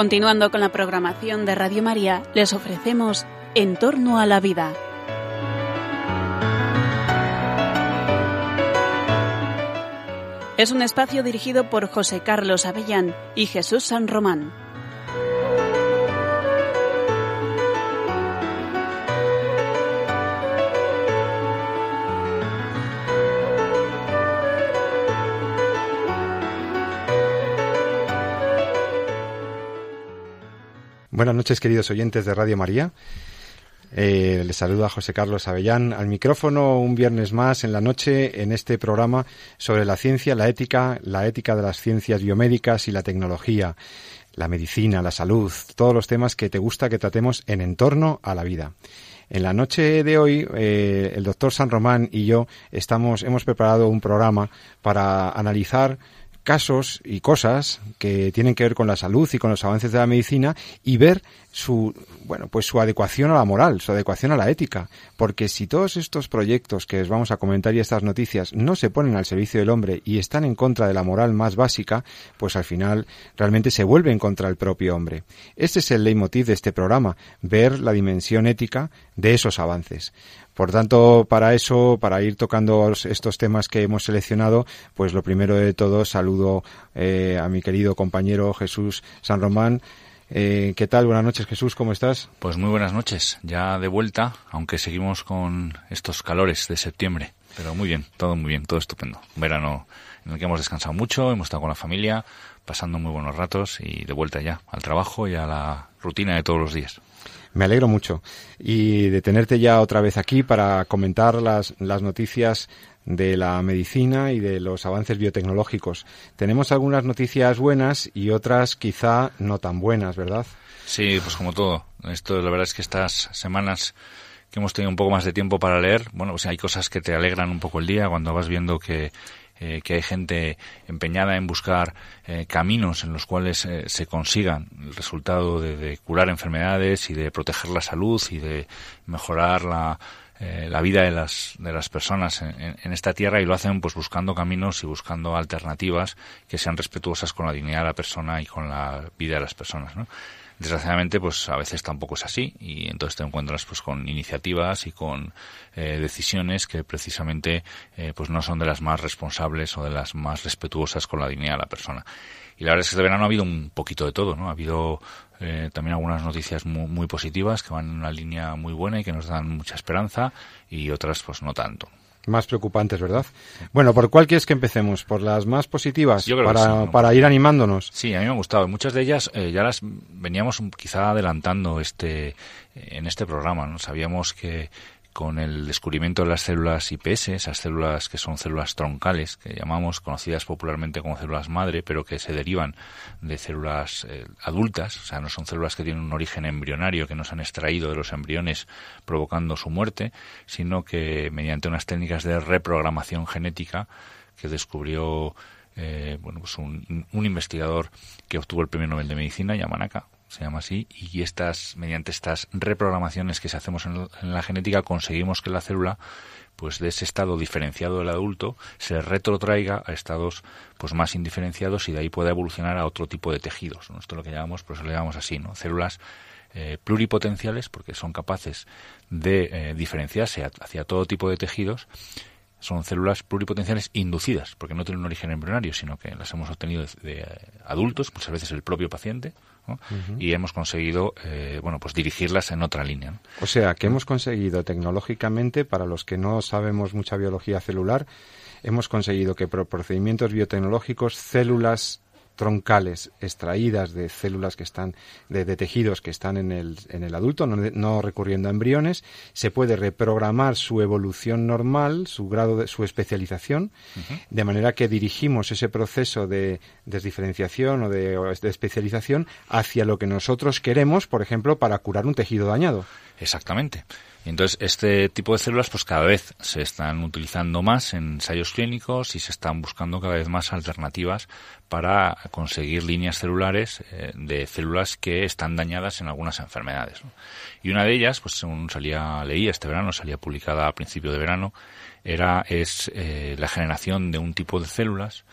Continuando con la programación de Radio María, les ofrecemos En torno a la vida. Es un espacio dirigido por José Carlos Avellán y Jesús San Román. Buenas noches, queridos oyentes de Radio María. Eh, les saluda José Carlos Avellán al micrófono un viernes más en la noche en este programa sobre la ciencia, la ética, la ética de las ciencias biomédicas y la tecnología, la medicina, la salud, todos los temas que te gusta que tratemos en entorno a la vida. En la noche de hoy, eh, el doctor San Román y yo estamos, hemos preparado un programa para analizar casos y cosas que tienen que ver con la salud y con los avances de la medicina y ver su bueno pues su adecuación a la moral, su adecuación a la ética, porque si todos estos proyectos que os vamos a comentar y estas noticias no se ponen al servicio del hombre y están en contra de la moral más básica, pues al final realmente se vuelven contra el propio hombre. Este es el leitmotiv de este programa, ver la dimensión ética de esos avances. Por tanto, para eso, para ir tocando estos temas que hemos seleccionado, pues lo primero de todo saludo eh, a mi querido compañero Jesús San Román. Eh, ¿Qué tal? Buenas noches, Jesús, ¿cómo estás? Pues muy buenas noches, ya de vuelta, aunque seguimos con estos calores de septiembre. Pero muy bien, todo muy bien, todo estupendo. Un verano en el que hemos descansado mucho, hemos estado con la familia, pasando muy buenos ratos y de vuelta ya al trabajo y a la rutina de todos los días. Me alegro mucho y de tenerte ya otra vez aquí para comentar las, las noticias de la medicina y de los avances biotecnológicos. Tenemos algunas noticias buenas y otras quizá no tan buenas, ¿verdad? Sí, pues como todo. Esto la verdad es que estas semanas que hemos tenido un poco más de tiempo para leer, bueno, pues hay cosas que te alegran un poco el día cuando vas viendo que eh, que hay gente empeñada en buscar eh, caminos en los cuales eh, se consigan el resultado de, curar enfermedades y de proteger la salud y de mejorar la, la vida de las, de las personas en, en, esta tierra y lo hacen pues buscando caminos y buscando alternativas que sean respetuosas con la dignidad de la persona y con la vida de las personas, ¿no? Desgraciadamente, pues a veces tampoco es así y entonces te encuentras pues con iniciativas y con eh, decisiones que precisamente eh, pues no son de las más responsables o de las más respetuosas con la dignidad de la persona. Y la verdad es que este verano ha habido un poquito de todo, ¿no? Ha habido eh, también algunas noticias muy, muy positivas que van en una línea muy buena y que nos dan mucha esperanza y otras pues no tanto más preocupantes, ¿verdad? Bueno, ¿por cuál quieres que empecemos? ¿Por las más positivas? para, para ir animándonos. Sí, a mí me ha gustado. Muchas de ellas eh, ya las veníamos quizá adelantando este en este programa. ¿no? Sabíamos que con el descubrimiento de las células IPS, esas células que son células troncales, que llamamos conocidas popularmente como células madre, pero que se derivan de células eh, adultas, o sea, no son células que tienen un origen embrionario, que nos han extraído de los embriones provocando su muerte, sino que mediante unas técnicas de reprogramación genética que descubrió eh, bueno, pues un, un investigador que obtuvo el premio Nobel de Medicina, Yamanaka, se llama así, y estas, mediante estas reprogramaciones que se hacemos en, la genética, conseguimos que la célula, pues de ese estado diferenciado del adulto, se retrotraiga a estados pues más indiferenciados y de ahí pueda evolucionar a otro tipo de tejidos. Esto es lo que llamamos, pues lo llamamos así, ¿no? Células eh, pluripotenciales, porque son capaces de eh, diferenciarse hacia todo tipo de tejidos, son células pluripotenciales inducidas, porque no tienen un origen embrionario, sino que las hemos obtenido de, adultos, muchas veces el propio paciente, y hemos conseguido, eh, bueno, pues dirigirlas en otra línea. O sea, que hemos conseguido tecnológicamente, para los que no sabemos mucha biología celular, hemos conseguido que por procedimientos biotecnológicos células troncales extraídas de células que están, de, tejidos que están en el, en el adulto, no, recurriendo a embriones, se puede reprogramar su evolución normal, su grado de su especialización, de manera que dirigimos ese proceso de desdiferenciación o de, de especialización hacia lo que nosotros queremos, por ejemplo, para curar un tejido dañado. Exactamente. Entonces, este tipo de células, pues cada vez se están utilizando más en ensayos clínicos y se están buscando cada vez más alternativas para conseguir líneas celulares eh, de células que están dañadas en algunas enfermedades. Y una de ellas, pues según salía, leía este verano, salía publicada a principio de verano, era, es eh, la generación de un tipo de células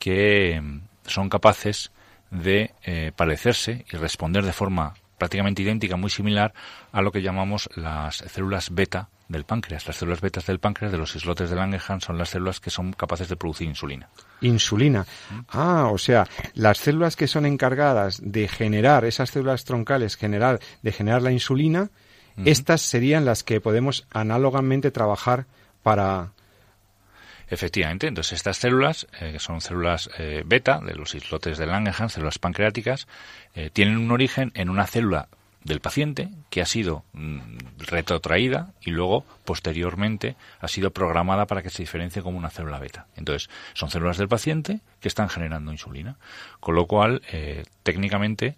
que mm, son capaces de eh, parecerse y responder de forma prácticamente idéntica, muy similar a lo que llamamos las células beta del páncreas. Las células betas del páncreas, de los islotes de Langerhans, son las células que son capaces de producir insulina. Insulina. Ah, o sea, las células que son encargadas de generar, esas células troncales, generar, de generar la insulina, estas serían las que podemos análogamente trabajar para, Efectivamente, entonces estas células, eh, que son células eh, beta de los islotes de Langerhans, células pancreáticas, eh, tienen un origen en una célula del paciente que ha sido mm, retrotraída y luego posteriormente ha sido programada para que se diferencie como una célula beta. Entonces, son células del paciente que están generando insulina, con lo cual técnicamente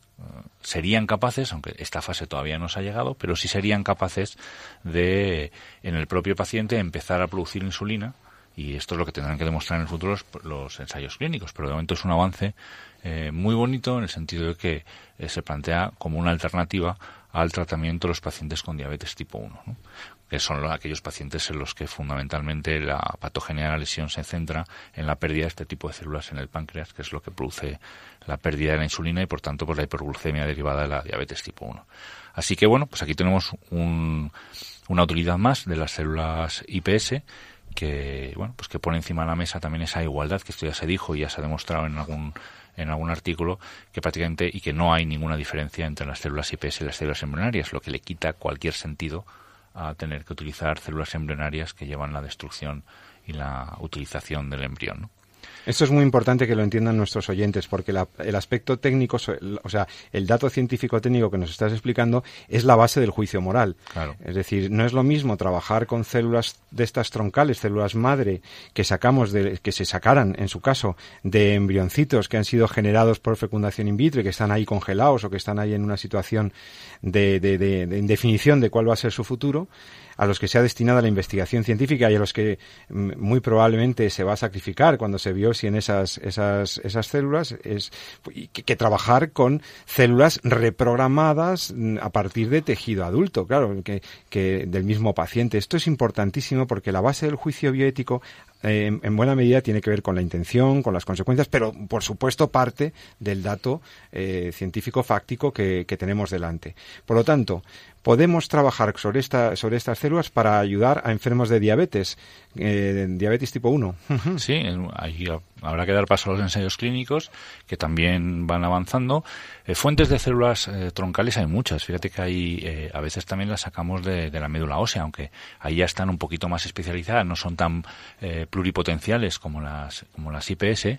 serían capaces, aunque esta fase todavía no se ha llegado, pero sí serían capaces de en el propio paciente empezar a producir insulina y esto es lo que tendrán que demostrar en el futuro los, ensayos clínicos, pero de momento es un avance eh, muy bonito en el sentido de que eh, se plantea como una alternativa al tratamiento de los pacientes con diabetes tipo 1, que son aquellos pacientes en los que fundamentalmente la patogenia de la lesión se centra en la pérdida de este tipo de células en el páncreas, que es lo que produce la pérdida de la insulina y por tanto pues la hiperglucemia derivada de la diabetes tipo 1. Así que bueno, pues aquí tenemos una utilidad más de las células IPS que bueno pues que pone encima de la mesa también esa igualdad que esto ya se dijo y ya se ha demostrado en algún en algún artículo que prácticamente y que no hay ninguna diferencia entre las células IPS y las células embrionarias, lo que le quita cualquier sentido a tener que utilizar células embrionarias que llevan la destrucción y la utilización del embrión. Esto es muy importante que lo entiendan nuestros oyentes, porque el aspecto técnico, o sea, el dato científico técnico que nos estás explicando es la base del juicio moral. Es decir, no es lo mismo trabajar con células de estas troncales, células madre, que sacamos de, que se sacaran, en su caso, de embrioncitos que han sido generados por fecundación in vitro y que están ahí congelados o que están ahí en una situación de, de, de, de indefinición de cuál va a ser su futuro, a los que se ha destinado la investigación científica y a los que mm, muy probablemente se va a sacrificar cuando se vio si en esas, esas, esas células, es que, trabajar con células reprogramadas mm, a partir de tejido adulto, claro, que, que del mismo paciente. Esto es importantísimo porque la base del juicio bioético eh, en, buena medida tiene que ver con la intención, con las consecuencias, pero por supuesto parte del dato eh, científico fáctico que, que, tenemos delante. Por lo tanto, podemos trabajar sobre, esta, sobre estas células para ayudar a enfermos de diabetes, eh, diabetes tipo 1. Sí, ahí habrá que dar paso a los ensayos clínicos que también van avanzando. Eh, fuentes de células eh, troncales hay muchas. Fíjate que hay, eh, a veces también las sacamos de, la médula ósea, aunque ahí ya están un poquito más especializadas, no son tan pluripotenciales como las, como las IPS,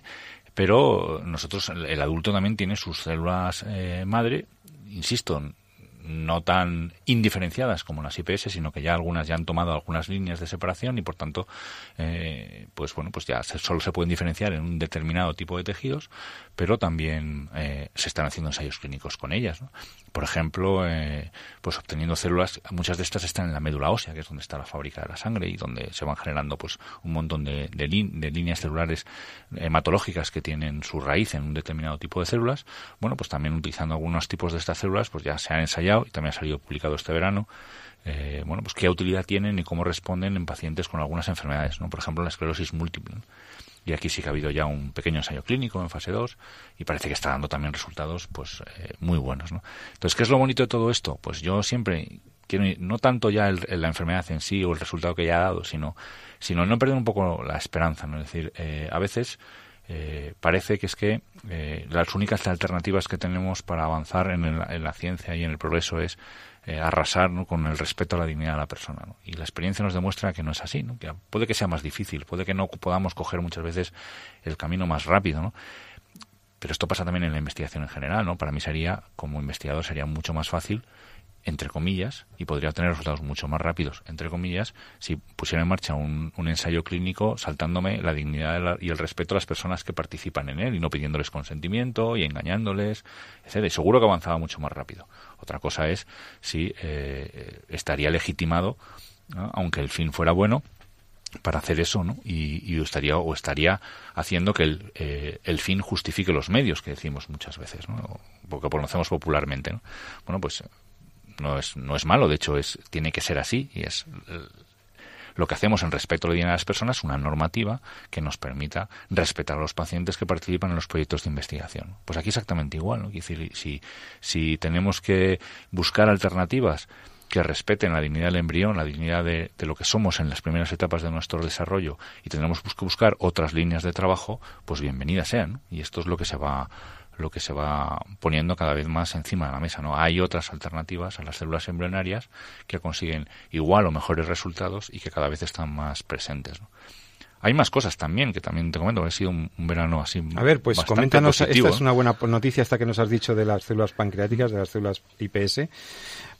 pero nosotros, el adulto también tiene sus células madre, insisto, no tan indiferenciadas como las IPS, sino que ya algunas ya han tomado algunas líneas de separación y por tanto, eh, pues bueno, pues ya solo se pueden diferenciar en un determinado tipo de tejidos, pero también eh, se están haciendo ensayos clínicos con ellas. Por ejemplo, eh, pues obteniendo células, muchas de estas están en la médula ósea, que es donde está la fábrica de la sangre y donde se van generando pues un montón de, de, de líneas celulares hematológicas que tienen su raíz en un determinado tipo de células. Bueno, pues también utilizando algunos tipos de estas células, pues ya se han ensayado y también ha salido publicado este verano. Eh, bueno, pues qué utilidad tienen y cómo responden en pacientes con algunas enfermedades, ¿no? Por ejemplo, la esclerosis múltiple. Y aquí sí que ha habido ya un pequeño ensayo clínico en fase 2 y parece que está dando también resultados pues eh, muy buenos, ¿no? Entonces, ¿qué es lo bonito de todo esto? Pues yo siempre quiero no tanto ya el, la enfermedad en sí o el resultado que ya ha dado, sino sino no perder un poco la esperanza, ¿no? Es decir, eh, a veces eh, parece que es que eh, las únicas alternativas que tenemos para avanzar en, el, en la ciencia y en el progreso es eh, arrasar con el respeto a la dignidad de la persona. ¿no? Y la experiencia nos demuestra que no es así. Que puede que sea más difícil, puede que no podamos coger muchas veces el camino más rápido. ¿no? Pero esto pasa también en la investigación en general. ¿no? Para mí sería, como investigador, sería mucho más fácil entre comillas, y podría tener resultados mucho más rápidos, entre comillas, si pusiera en marcha un, ensayo clínico saltándome la dignidad la, y el respeto a las personas que participan en él y no pidiéndoles consentimiento y engañándoles, etc. Y seguro que avanzaba mucho más rápido. Otra cosa es si eh, estaría legitimado, aunque el fin fuera bueno, para hacer eso, ¿no? Y, y, estaría o estaría haciendo que el, eh, el, fin justifique los medios, que decimos muchas veces, ¿no? Porque conocemos popularmente, ¿no? Bueno, pues no es, no es malo, de hecho es, tiene que ser así y es lo que hacemos en respecto a la dignidad de las personas, una normativa que nos permita respetar a los pacientes que participan en los proyectos de investigación. Pues aquí exactamente igual, ¿no? decir, si, si tenemos que buscar alternativas que respeten la dignidad del embrión, la dignidad de, lo que somos en las primeras etapas de nuestro desarrollo y tenemos que buscar otras líneas de trabajo, pues bienvenidas sean. Y esto es lo que se va lo que se va poniendo cada vez más encima de la mesa. ¿no? Hay otras alternativas a las células embrionarias que consiguen igual o mejores resultados y que cada vez están más presentes. ¿no? Hay más cosas también, que también te comento, ha sido un, verano así. A ver, pues coméntanos, esta es una buena noticia esta que nos has dicho de las células pancreáticas, de las células IPS.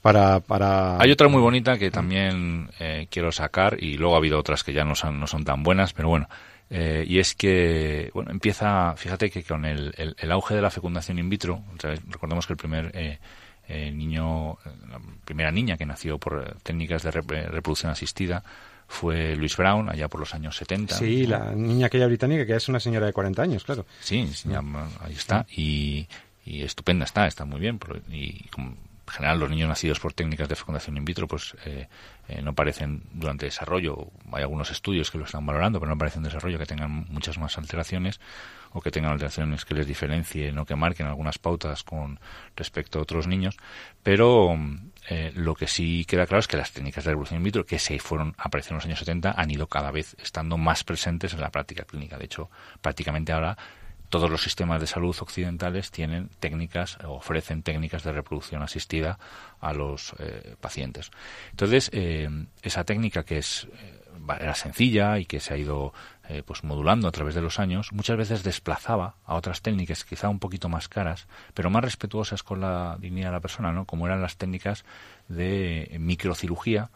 Para, para... Hay otra muy bonita que también eh, quiero sacar y luego ha habido otras que ya no son, no son tan buenas, pero bueno, eh, y es que, bueno, empieza, fíjate que con el, el, auge de la fecundación in vitro, recordemos que el primer eh, eh, niño, la primera niña que nació por técnicas de reproducción asistida fue Louise Brown, allá por los años 70. Sí, la niña aquella británica, que es una señora de 40 años, claro. Sí, ahí está. Y, y estupenda está, está muy bien. Y en general los niños nacidos por técnicas de fecundación in vitro pues eh, eh, no parecen durante desarrollo, hay algunos estudios que lo están valorando, pero no parecen desarrollo que tengan muchas más alteraciones o que tengan alteraciones que les diferencien o que marquen algunas pautas con respecto a otros niños, pero eh, lo que sí queda claro es que las técnicas de reproducción in vitro que se fueron aparecieron en los años 70 han ido cada vez estando más presentes en la práctica clínica. De hecho, prácticamente ahora todos los sistemas de salud occidentales tienen técnicas, ofrecen técnicas de reproducción asistida a los eh, pacientes. Entonces, eh, esa técnica que es eh, era sencilla y que se ha ido pues modulando a través de los años, muchas veces desplazaba a otras técnicas quizá un poquito más caras, pero más respetuosas con la dignidad de la persona, ¿no? Como eran las técnicas de microcirugía,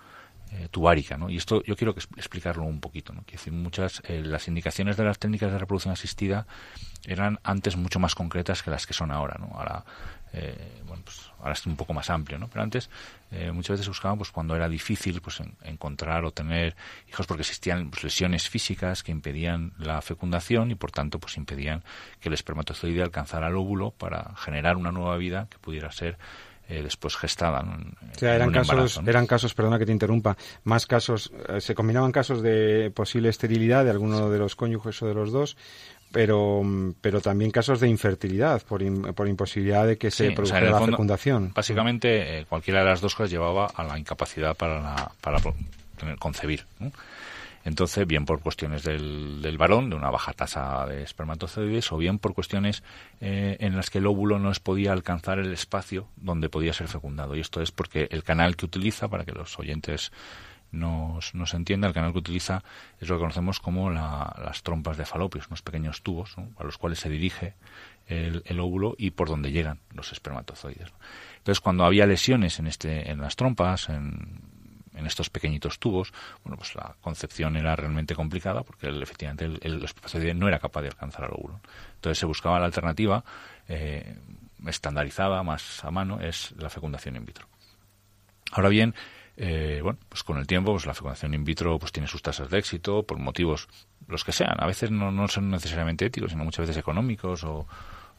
eh, tubárica, ¿no? Y esto yo quiero explicarlo un poquito, ¿no? Quiero muchas, eh, las indicaciones de las técnicas de reproducción asistida eran antes mucho más concretas que las que son ahora, ¿no? Ahora, eh, bueno, pues ahora es un poco más amplio, ¿no? Pero antes muchas veces buscaban, pues cuando era difícil, pues encontrar o tener hijos porque existían pues, lesiones físicas que impedían la fecundación y por tanto, pues impedían que el espermatozoide alcanzara el óvulo para generar una nueva vida que pudiera ser eh, después gestada. o sea, eran casos, eran casos, perdona que te interrumpa, más casos, eh, se combinaban casos de posible esterilidad de alguno de los cónyuges o de los dos, pero, pero también casos de infertilidad por, por imposibilidad de que se produjera la fecundación. Básicamente, eh, cualquiera de las dos cosas llevaba a la incapacidad para, la, para concebir. Entonces, bien por cuestiones del, del varón, de una baja tasa de espermatozoides, o bien por cuestiones eh, en las que el óvulo no podía alcanzar el espacio donde podía ser fecundado. Y esto es porque el canal que utiliza, para que los oyentes nos, nos entiendan, el canal que utiliza es lo que conocemos como las trompas de falopio, unos pequeños tubos a los cuales se dirige el, óvulo y por donde llegan los espermatozoides. Entonces, cuando había lesiones en, este, en las trompas, en, en estos pequeñitos tubos, bueno, pues la concepción era realmente complicada porque efectivamente el, el, espermatozoide no era capaz de alcanzar al óvulo. Entonces se buscaba la alternativa eh, estandarizada, más a mano, es la fecundación in vitro. Ahora bien, eh, bueno, pues con el tiempo, pues la fecundación in vitro pues tiene sus tasas de éxito por motivos los que sean. A veces no, no son necesariamente éticos, sino muchas veces económicos o,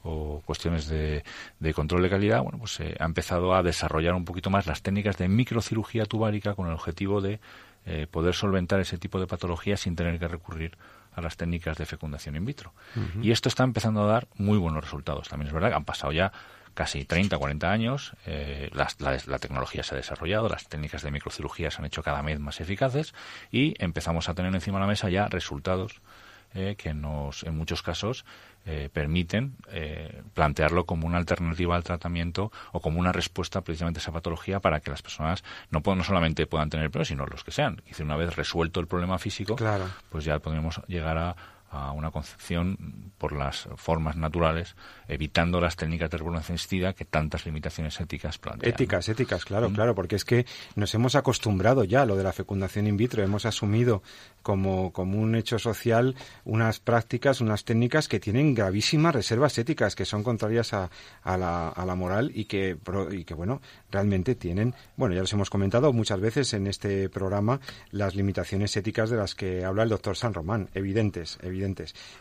o cuestiones de, de, control de calidad, bueno, pues se ha empezado a desarrollar un poquito más las técnicas de microcirugía tubárica con el objetivo de eh, poder solventar ese tipo de patologías sin tener que recurrir a las técnicas de fecundación in vitro. Y esto está empezando a dar muy buenos resultados. También es verdad que han pasado ya casi 30, 40 años, eh, la, la, tecnología se ha desarrollado, las técnicas de microcirugía se han hecho cada vez más eficaces y empezamos a tener encima de la mesa ya resultados eh, que nos, en muchos casos, eh, permiten eh, plantearlo como una alternativa al tratamiento o como una respuesta precisamente a esa patología para que las personas no, no solamente puedan tener el sino los que sean. Y una vez resuelto el problema físico, pues ya podemos llegar a, a una concepción por las formas naturales, evitando las técnicas de reproducción asistida que tantas limitaciones éticas plantean. Éticas, éticas, claro, mm. claro, porque es que nos hemos acostumbrado ya a lo de la fecundación in vitro, hemos asumido como, como un hecho social unas prácticas, unas técnicas que tienen gravísimas reservas éticas, que son contrarias a, a, la, a la moral y que, y que, bueno, realmente tienen, bueno, ya los hemos comentado muchas veces en este programa, las limitaciones éticas de las que habla el doctor San Román, evidentes, evidentes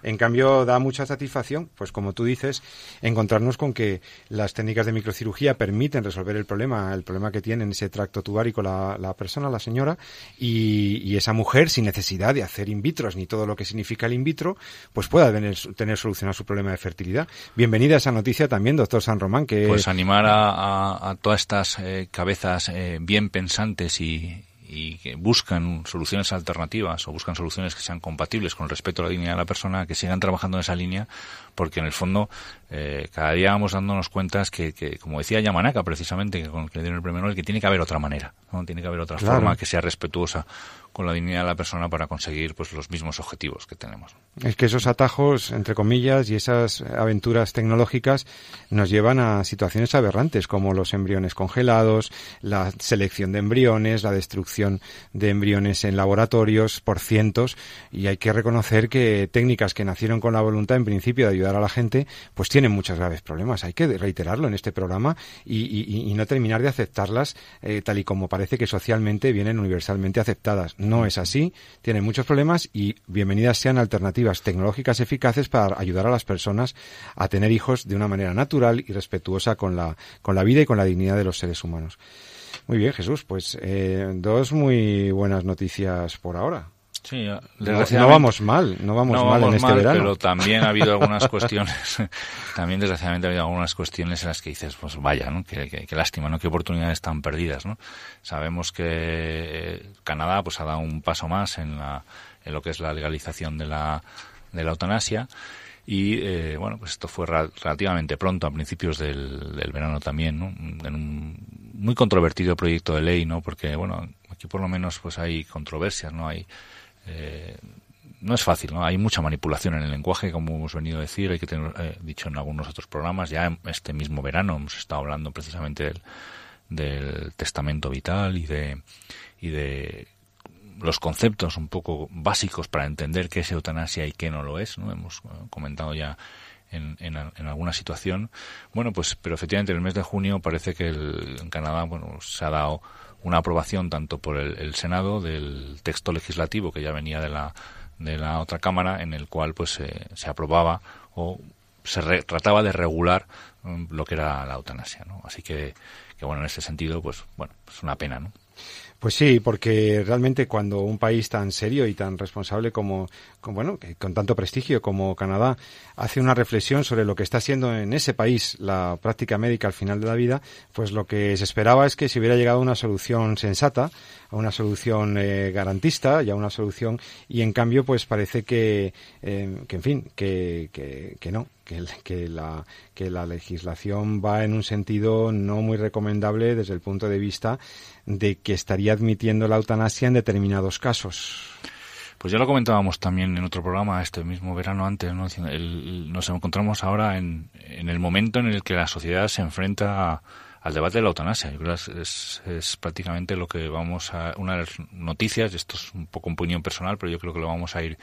En cambio, da mucha satisfacción, pues como tú dices, encontrarnos con que las técnicas de microcirugía permiten resolver el problema, el problema que tiene en ese tracto tubárico la, persona, la señora, y, esa mujer, sin necesidad de hacer in vitro ni todo lo que significa el in vitro, pues pueda tener, tener solucionado su problema de fertilidad. Bienvenida a esa noticia también, doctor San Román. Que... Pues animar a, a, a todas estas eh, cabezas eh, bien pensantes y, y que buscan soluciones alternativas o buscan soluciones que sean compatibles con el respeto a la dignidad de la persona, que sigan trabajando en esa línea, porque en el fondo eh, cada día vamos dándonos cuentas que, que, como decía Yamanaka precisamente, que con el que le dieron el premio Nobel, que tiene que haber otra manera, ¿no? tiene que haber otra claro. forma que sea respetuosa con la dignidad de la persona para conseguir pues los mismos objetivos que tenemos. Es que esos atajos, entre comillas, y esas aventuras tecnológicas nos llevan a situaciones aberrantes como los embriones congelados, la selección de embriones, la destrucción de embriones en laboratorios por cientos y hay que reconocer que técnicas que nacieron con la voluntad en principio de ayudar a la gente, pues tienen muchos graves problemas. Hay que reiterarlo en este programa y, no terminar de aceptarlas eh, tal y como parece que socialmente vienen universalmente aceptadas no es así, tiene muchos problemas y bienvenidas sean alternativas tecnológicas eficaces para ayudar a las personas a tener hijos de una manera natural y respetuosa con la, con la vida y con la dignidad de los seres humanos. Muy bien, Jesús, pues eh, dos muy buenas noticias por ahora. Sí, no, no, vamos mal, no vamos no mal vamos en este mal, verano. Pero también ha habido algunas cuestiones, también desgraciadamente ha habido algunas cuestiones en las que dices, pues vaya, ¿no? Qué, qué, qué lástima, ¿no? Qué oportunidades tan perdidas, ¿no? Sabemos que Canadá pues ha dado un paso más en, la, en lo que es la legalización de la, de la eutanasia y eh, bueno pues esto fue relativamente pronto a principios del, del verano también ¿no? en un muy controvertido proyecto de ley no porque bueno aquí por lo menos pues hay controversias no hay eh, no es fácil, ¿no? Hay mucha manipulación en el lenguaje, como hemos venido a decir, hay que tener eh, dicho en algunos otros programas. Ya este mismo verano hemos estado hablando precisamente del, testamento vital y de y de los conceptos un poco básicos para entender qué es eutanasia y qué no lo es, ¿no? Hemos comentado ya en, en, en, alguna situación. Bueno, pues, pero efectivamente en el mes de junio parece que el, en Canadá, bueno, se ha dado una aprobación tanto por el, Senado del texto legislativo que ya venía de la de la otra cámara en el cual pues eh, se aprobaba o se re, trataba de regular um, lo que era la eutanasia, ¿no? Así que, que bueno en ese sentido pues bueno es una pena, ¿no? Pues sí, porque realmente cuando un país tan serio y tan responsable como, bueno, con tanto prestigio como Canadá hace una reflexión sobre lo que está siendo en ese país la práctica médica al final de la vida, pues lo que se esperaba es que se hubiera llegado a una solución sensata, a una solución eh, garantista y a una solución y en cambio pues parece que, eh, que en fin, que, que, que no, que, la, que la legislación va en un sentido no muy recomendable desde el punto de vista de que estaría admitiendo la eutanasia en determinados casos. Pues ya lo comentábamos también en otro programa este mismo verano antes, ¿no? El, nos encontramos ahora en, en, el momento en el que la sociedad se enfrenta a, al debate de la eutanasia. Yo creo que es, es, prácticamente lo que vamos a, una de las noticias, esto es un poco un puño personal, pero yo creo que lo vamos a ir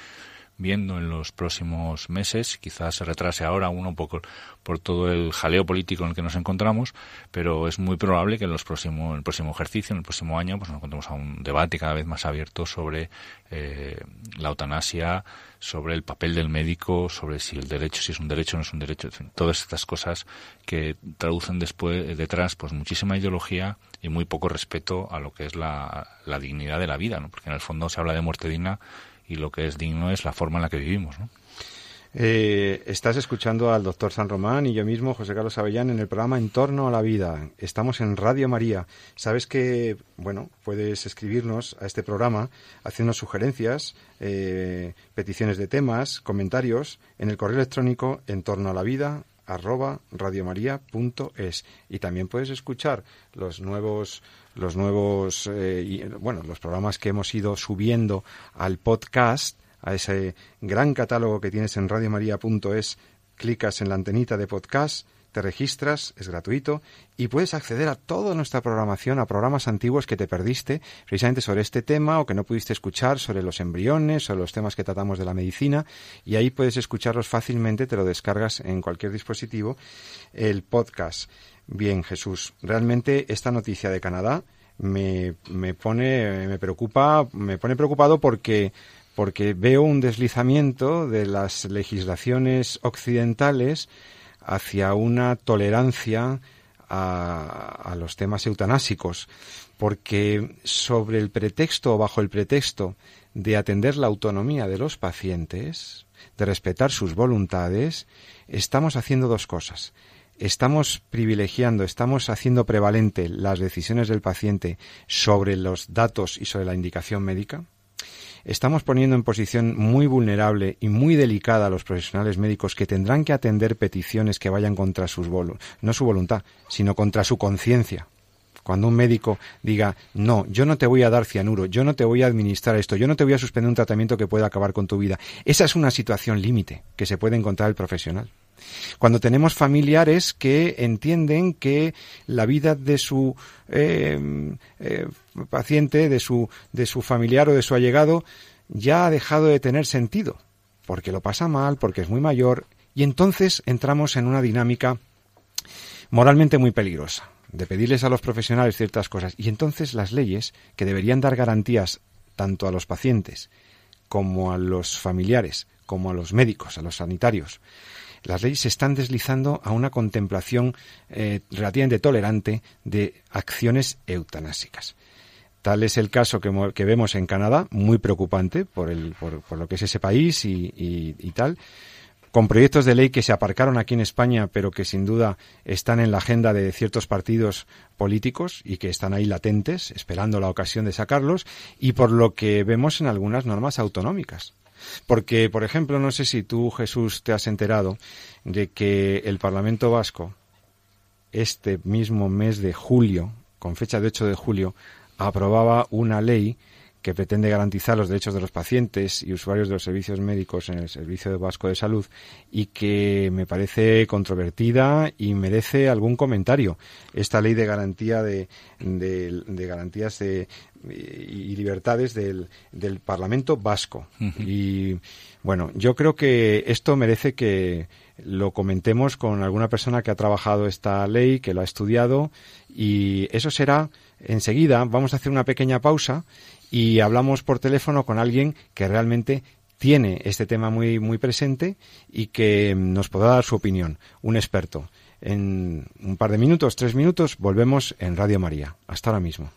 viendo en los próximos meses. Quizás se retrase ahora uno poco por todo el jaleo político en el que nos encontramos, pero es muy probable que en los próximos, el próximo ejercicio, en el próximo año, pues nos encontremos a un debate cada vez más abierto sobre eh, la eutanasia, sobre el papel del médico, sobre si el derecho, si es un derecho o no es un derecho, en fin, todas estas cosas que traducen después detrás pues muchísima ideología y muy poco respeto a lo que es la, la dignidad de la vida, ¿no? porque en el fondo se habla de muerte digna y lo que es digno es la forma en la que vivimos. ¿no? Eh, estás escuchando al doctor San Román y yo mismo, José Carlos Avellán, en el programa En torno a la vida. Estamos en Radio María. Sabes que, bueno, puedes escribirnos a este programa, haciendo sugerencias, eh, peticiones de temas, comentarios en el correo electrónico en torno a la vida arroba radiomaria.es y también puedes escuchar los nuevos los nuevos eh, y, bueno los programas que hemos ido subiendo al podcast a ese gran catálogo que tienes en radiomaria.es clicas en la antenita de podcast te registras, es gratuito y puedes acceder a toda nuestra programación, a programas antiguos que te perdiste precisamente sobre este tema o que no pudiste escuchar sobre los embriones o los temas que tratamos de la medicina y ahí puedes escucharlos fácilmente, te lo descargas en cualquier dispositivo, el podcast. Bien, Jesús, realmente esta noticia de Canadá me, me pone, me preocupa, me pone preocupado porque porque veo un deslizamiento de las legislaciones occidentales hacia una tolerancia a, a los temas eutanásicos, porque sobre el pretexto o bajo el pretexto de atender la autonomía de los pacientes, de respetar sus voluntades, estamos haciendo dos cosas. Estamos privilegiando, estamos haciendo prevalente las decisiones del paciente sobre los datos y sobre la indicación médica. Estamos poniendo en posición muy vulnerable y muy delicada a los profesionales médicos que tendrán que atender peticiones que vayan contra sus no su voluntad, sino contra su conciencia, cuando un médico diga, no, yo no te voy a dar cianuro, yo no te voy a administrar esto, yo no te voy a suspender un tratamiento que pueda acabar con tu vida. Esa es una situación límite que se puede encontrar el profesional. Cuando tenemos familiares que entienden que la vida de su eh, eh, paciente, de su, de su familiar o de su allegado, ya ha dejado de tener sentido, porque lo pasa mal, porque es muy mayor, y entonces entramos en una dinámica moralmente muy peligrosa de pedirles a los profesionales ciertas cosas. Y entonces las leyes, que deberían dar garantías tanto a los pacientes como a los familiares, como a los médicos, a los sanitarios, las leyes se están deslizando a una contemplación eh, relativamente tolerante de acciones eutanásicas. Tal es el caso que, vemos en Canadá, muy preocupante por, el, por, por, lo que es ese país y, y tal, con proyectos de ley que se aparcaron aquí en España, pero que sin duda están en la agenda de ciertos partidos políticos y que están ahí latentes, esperando la ocasión de sacarlos, y por lo que vemos en algunas normas autonómicas. Porque, por ejemplo, no sé si tú, Jesús, te has enterado de que el Parlamento Vasco, este mismo mes de julio, con fecha de 8 de julio, aprobaba una ley que pretende garantizar los derechos de los pacientes y usuarios de los servicios médicos en el Servicio Vasco de Salud y que me parece controvertida y merece algún comentario. Esta ley de garantía de, de, garantías de, y libertades del, del Parlamento Vasco. Y bueno, yo creo que esto merece que lo comentemos con alguna persona que ha trabajado esta ley, que lo ha estudiado y eso será enseguida. Vamos a hacer una pequeña pausa y hablamos por teléfono con alguien que realmente tiene este tema muy, muy presente y que nos podrá dar su opinión, un experto. En un par de minutos, tres minutos, volvemos en Radio María. Hasta ahora mismo.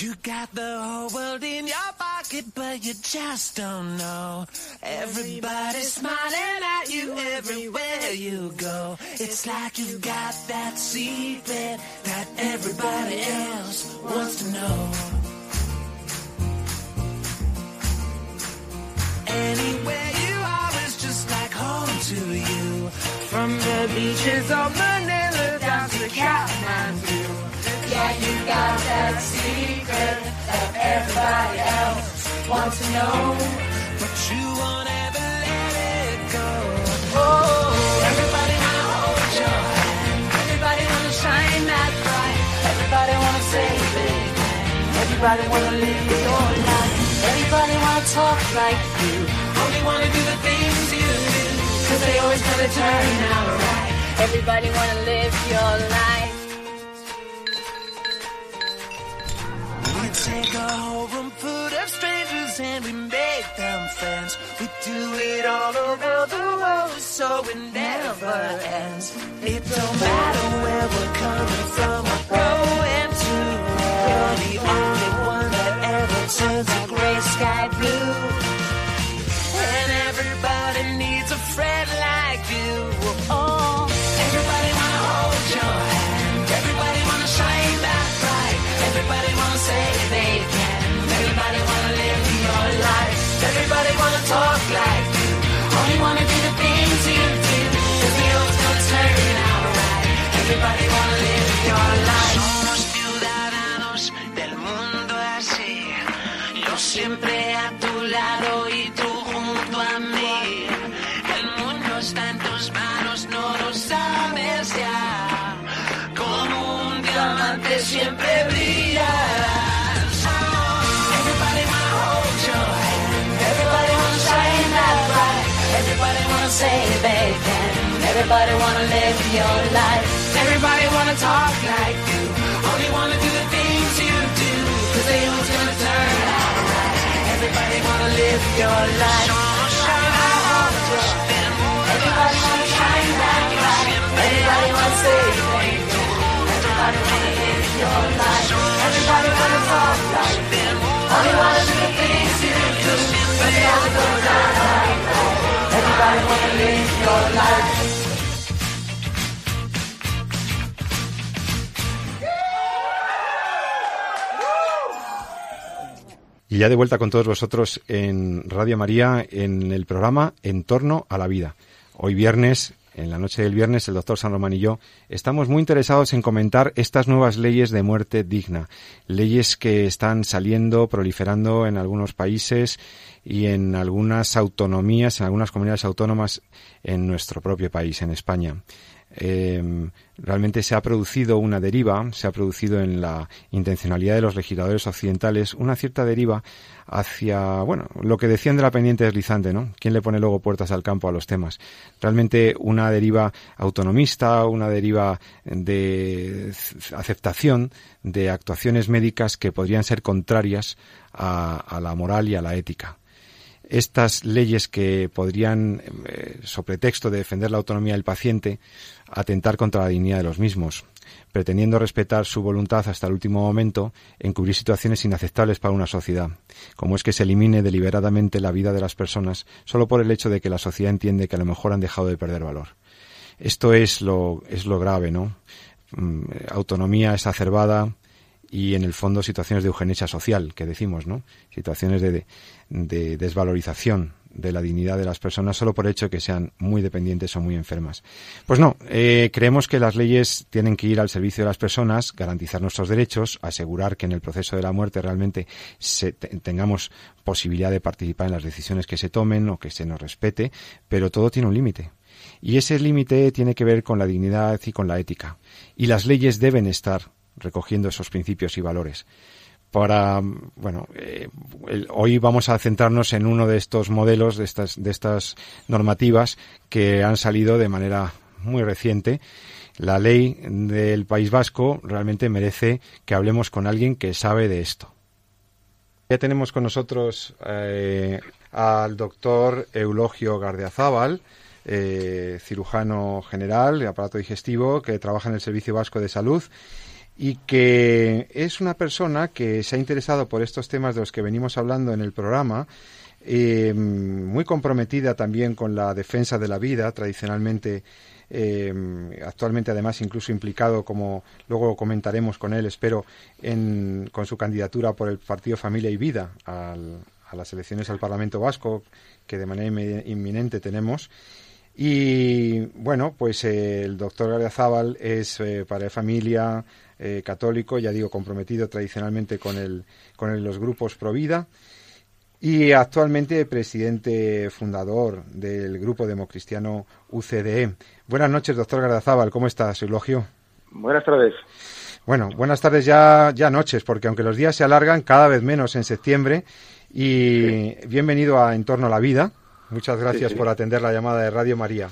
You got the whole world in your pocket, but you just don't know. Everybody's smiling at you everywhere you go. It's like you've got that secret that everybody else wants to know. Anywhere you are is just like home to you. From the beaches of Manila down to Kathmandu. Yeah, you got that secret that everybody else wants to know, but you won't ever let it go. Oh, everybody wanna hold your hand, everybody wanna shine that bright, everybody wanna say can, everybody wanna live your life, everybody wanna talk like you, only wanna do the things you do, cause they always gonna turn out right. Everybody wanna live your life. A whole room full of strangers and we make them friends. We do it all around the world so it never ends. It don't matter where we're coming from or going to. You're the only one that ever turns a gray sky blue. And everybody needs a friend like Everybody wanna talk like you. Only wanna do the things you do. Cause the old's gonna turn out right. Everybody wanna live your life. Somos ciudadanos del mundo así. Yo siempre Everybody wanna live your life. Everybody wanna talk like you. Only wanna do the things you do. Cause they always gonna turn out Everybody wanna live your life. Everybody wanna shine that light. Everybody wanna you. Everybody wanna live your life. Everybody wanna talk like them. Only wanna do the things you do. But never go down like that. Everybody wanna live your life. Y ya de vuelta con todos vosotros en Radio María en el programa En torno a la vida. Hoy viernes, en la noche del viernes, el doctor San Román y yo estamos muy interesados en comentar estas nuevas leyes de muerte digna, leyes que están saliendo, proliferando en algunos países y en algunas autonomías, en algunas comunidades autónomas en nuestro propio país, en España eh, realmente se ha producido una deriva, se ha producido en la intencionalidad de los legisladores occidentales una cierta deriva hacia, bueno, lo que decían de la pendiente deslizante, ¿no? ¿Quién le pone luego puertas al campo a los temas? Realmente una deriva autonomista, una deriva de aceptación de actuaciones médicas que podrían ser contrarias a la moral y a la ética estas leyes que podrían, eh, sobre texto de defender la autonomía del paciente, atentar contra la dignidad de los mismos, pretendiendo respetar su voluntad hasta el último momento, encubrir situaciones inaceptables para una sociedad, como es que se elimine deliberadamente la vida de las personas solo por el hecho de que la sociedad entiende que a lo mejor han dejado de perder valor. Esto es lo, es lo grave, ¿no? Mm, autonomía exacerbada, y en el fondo situaciones de eugenesia social, que decimos, ¿no? Situaciones de, de, desvalorización de la dignidad de las personas solo por hecho que sean muy dependientes o muy enfermas. Pues no, eh, creemos que las leyes tienen que ir al servicio de las personas, garantizar nuestros derechos, asegurar que en el proceso de la muerte realmente se, tengamos posibilidad de participar en las decisiones que se tomen o que se nos respete, pero todo tiene un límite. Y ese límite tiene que ver con la dignidad y con la ética. Y las leyes deben estar recogiendo esos principios y valores. Para, bueno, eh, hoy vamos a centrarnos en uno de estos modelos, de estas, de estas normativas que han salido de manera muy reciente. La ley del País Vasco realmente merece que hablemos con alguien que sabe de esto. Ya tenemos con nosotros eh, al doctor Eulogio Gardeazábal, eh, cirujano general de aparato digestivo, que trabaja en el Servicio Vasco de Salud y que es una persona que se ha interesado por estos temas de los que venimos hablando en el programa, eh, muy comprometida también con la defensa de la vida, tradicionalmente, eh, actualmente además incluso implicado, como luego comentaremos con él, espero, en, con su candidatura por el Partido Familia y Vida a las elecciones al Parlamento Vasco, que de manera inminente tenemos. Y bueno, pues el doctor Gardiazabal es eh, padre de familia, eh, católico, ya digo, comprometido tradicionalmente con, el, con los grupos Provida y actualmente presidente fundador del grupo democristiano UCDE. Buenas noches, doctor Gardazábal, ¿cómo estás, Eulogio? Buenas tardes. Bueno, buenas tardes ya, ya noches, porque aunque los días se alargan cada vez menos en septiembre, y bienvenido a Entorno a la Vida. Muchas gracias por atender la llamada de Radio María.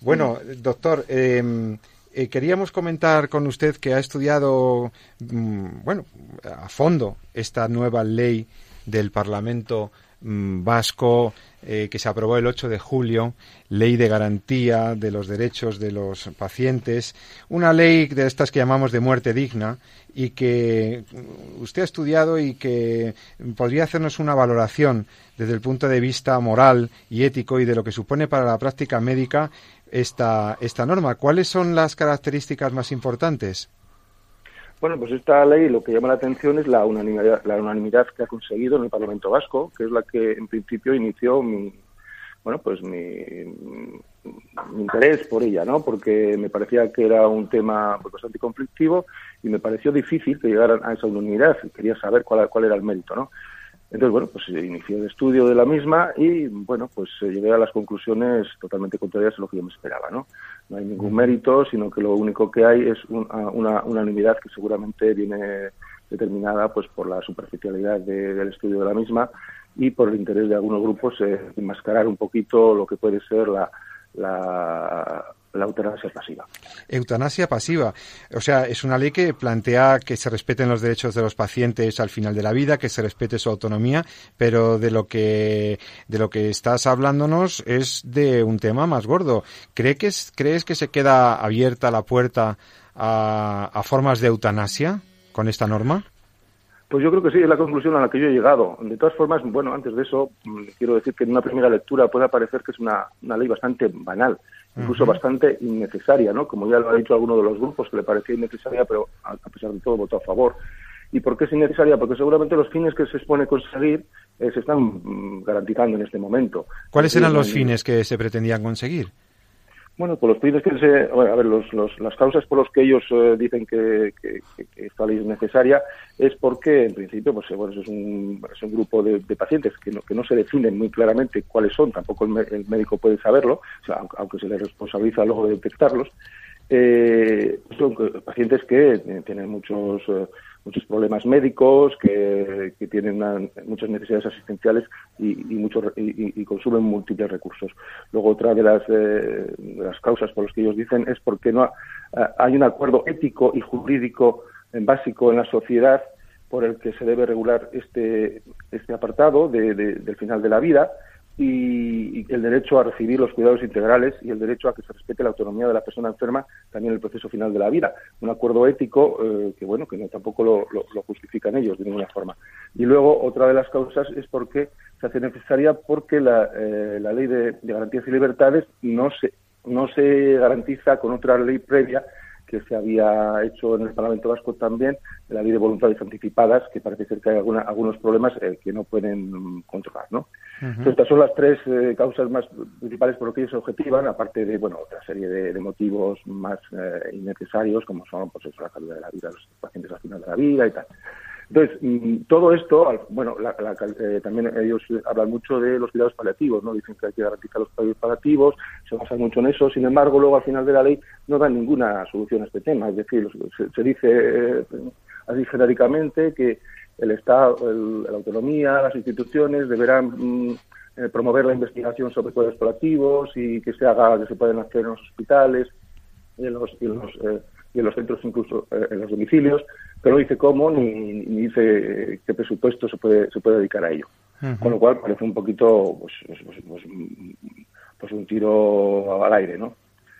Bueno, doctor, eh, eh, queríamos comentar con usted que ha estudiado, mm, bueno, a fondo esta nueva ley del Parlamento mm, vasco eh, que se aprobó el 8 de julio, ley de garantía de los derechos de los pacientes, una ley de estas que llamamos de muerte digna y que usted ha estudiado y que podría hacernos una valoración desde el punto de vista moral y ético y de lo que supone para la práctica médica esta, esta norma. ¿Cuáles son las características más importantes? Bueno, pues esta ley lo que llama la atención es la unanimidad, la unanimidad que ha conseguido en el Parlamento Vasco, que es la que en principio inició mi, bueno, pues mi, interés por ella, ¿no? Porque me parecía que era un tema pues, bastante conflictivo y me pareció difícil que llegaran a esa unanimidad. Quería saber cuál, cuál era el mérito, ¿no? Entonces, bueno, pues inicié el estudio de la misma y, bueno, pues llegué a las conclusiones totalmente contrarias a lo que yo me esperaba, ¿no? No hay ningún mérito, sino que lo único que hay es una, unanimidad que seguramente viene determinada pues por la superficialidad del estudio de la misma y por el interés de algunos grupos en enmascarar un poquito lo que puede ser la, la, la eutanasia pasiva. Eutanasia pasiva. O sea, es una ley que plantea que se respeten los derechos de los pacientes al final de la vida, que se respete su autonomía, pero de lo que, de lo que estás hablándonos es de un tema más gordo. ¿Cree que es- ¿Crees que se queda abierta la puerta a, a formas de eutanasia con esta norma? Pues yo creo que sí, es la conclusión a la que yo he llegado. De todas formas, bueno, antes de eso, mm, quiero decir que en una primera lectura puede parecer que es una, una ley bastante banal, incluso bastante innecesaria, ¿no? Como ya lo ha dicho alguno de los grupos, que le parecía innecesaria, pero a, a pesar de todo votó a favor. ¿Y por qué es innecesaria? Porque seguramente los fines que se expone conseguir eh, se están mm, garantizando en este momento. ¿Cuáles eran los fines que se pretendían conseguir? Bueno, pues los fines que se, bueno, a ver, los, los- las causas por las que ellos eh, dicen que, que- que- esta ley es necesaria es porque, en principio, pues eh, bueno, es un, es un grupo de, de pacientes que no, que no se definen muy claramente cuáles son, tampoco el, médico puede saberlo, o aunque, se le responsabiliza luego de detectarlos. Eh, son que- pacientes que eh, tienen muchos eh, muchos problemas médicos, que, tienen muchas necesidades asistenciales y, y, muchos re- y- consumen múltiples recursos. Luego, otra de las, eh, de las causas por las que ellos dicen es porque no ah, hay un acuerdo ético y jurídico eh, básico en la sociedad por el que se debe regular este, este apartado de- del final de la vida y, el derecho a recibir los cuidados integrales y el derecho a que se respete la autonomía de la persona enferma también en el proceso final de la vida. Un acuerdo ético eh, que, bueno, que tampoco lo, lo- lo justifican ellos de ninguna forma. Y luego, otra de las causas es porque se hace necesaria porque la, eh, la ley de, de garantías y libertades no se, no se garantiza con otra ley previa que se había hecho en el Parlamento Vasco también, de la ley de voluntades anticipadas, que parece ser que hay alguna- algunos problemas eh, que no pueden mm, controlar, ¿no? Entonces, estas son las tres eh, causas más principales por lo que ellos se objetivan, aparte de, bueno, otra serie de, de motivos más eh, innecesarios, como son, pues eso, la calidad de la vida de los pacientes al final de la vida y tal. Entonces, mm, todo esto, bueno, la- la eh, también ellos hablan mucho de los cuidados paliativos, ¿no? Dicen que hay que garantizar los cuidados paliativos, se basan mucho en eso, sin embargo, luego al final de la ley no dan ninguna solución a este tema, es decir, se, se dice eh, así genéricamente que el Estado, el- la autonomía, las instituciones deberán mm, eh, promover la investigación sobre cuidados paliativos y que se haga, que se pueden hacer en los hospitales en los, en los, eh, y en los centros, incluso eh, en los domicilios, pero no dice cómo ni, ni dice qué presupuesto se puede, se puede dedicar a ello. Con lo cual parece un poquito pues, pues, pues, pues, pues un tiro al aire, ¿no?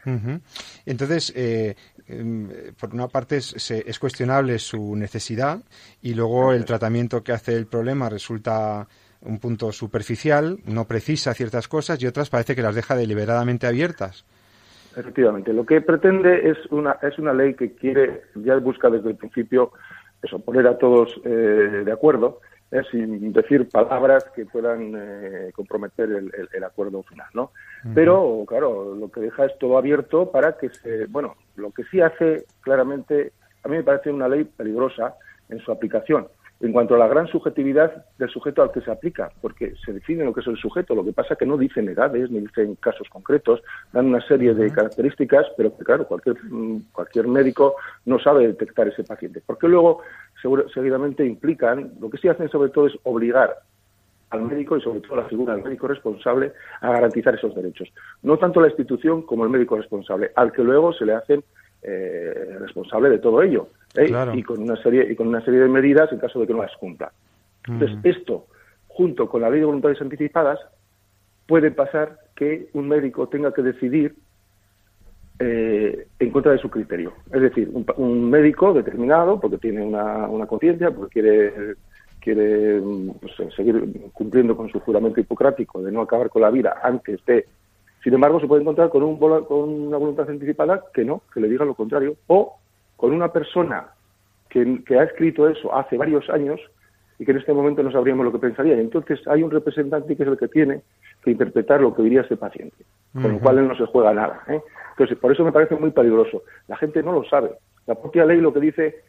Ujú. Entonces, eh, em, por una parte es, se- es cuestionable su necesidad y luego el tratamiento que hace el problema resulta un punto superficial, no precisa ciertas cosas y otras parece que las deja deliberadamente abiertas. Efectivamente, lo que pretende es una es una ley que quiere ya busca desde el principio eso poner a todos eh, de acuerdo eh, sin decir palabras que puedan eh, comprometer el, el- el acuerdo final, ¿no? Pero claro, lo que deja es todo abierto para que se bueno lo que sí hace claramente a mí me parece una ley peligrosa en su aplicación en cuanto a la gran subjetividad del sujeto al que se aplica, porque se define lo que es el sujeto, lo que pasa que no dicen edades ni dicen casos concretos, dan una serie de características, pero que claro, cualquier, mm, cualquier médico no sabe detectar ese paciente, porque luego seguro- seguidamente implican, lo que sí hacen sobre todo es obligar al médico y sobre todo a la figura del médico responsable a garantizar esos derechos. No tanto la institución como el médico responsable, al que luego se le hacen eh, responsable de todo ello ¿eh? Claro. y con una serie y con una serie de medidas en caso de que no las cumpla. Entonces esto, junto con la ley de voluntades anticipadas, puede pasar que un médico tenga que decidir eh, en contra de su criterio. Es decir, un, un médico determinado, porque tiene una, una conciencia, porque quiere, quiere mm, pues, seguir cumpliendo con su juramento hipocrático de no acabar con la vida antes de... Sin embargo, se puede encontrar con, un, con una voluntad anticipada que no, que le diga lo contrario, o con una persona que, que ha escrito eso hace varios años y que en este momento no sabríamos lo que pensaría. Y entonces hay un representante que es el que tiene que interpretar lo que diría ese paciente, con lo cual él no se juega nada. ¿eh? Entonces, por eso me parece muy peligroso. La gente no lo sabe. La propia ley lo que dice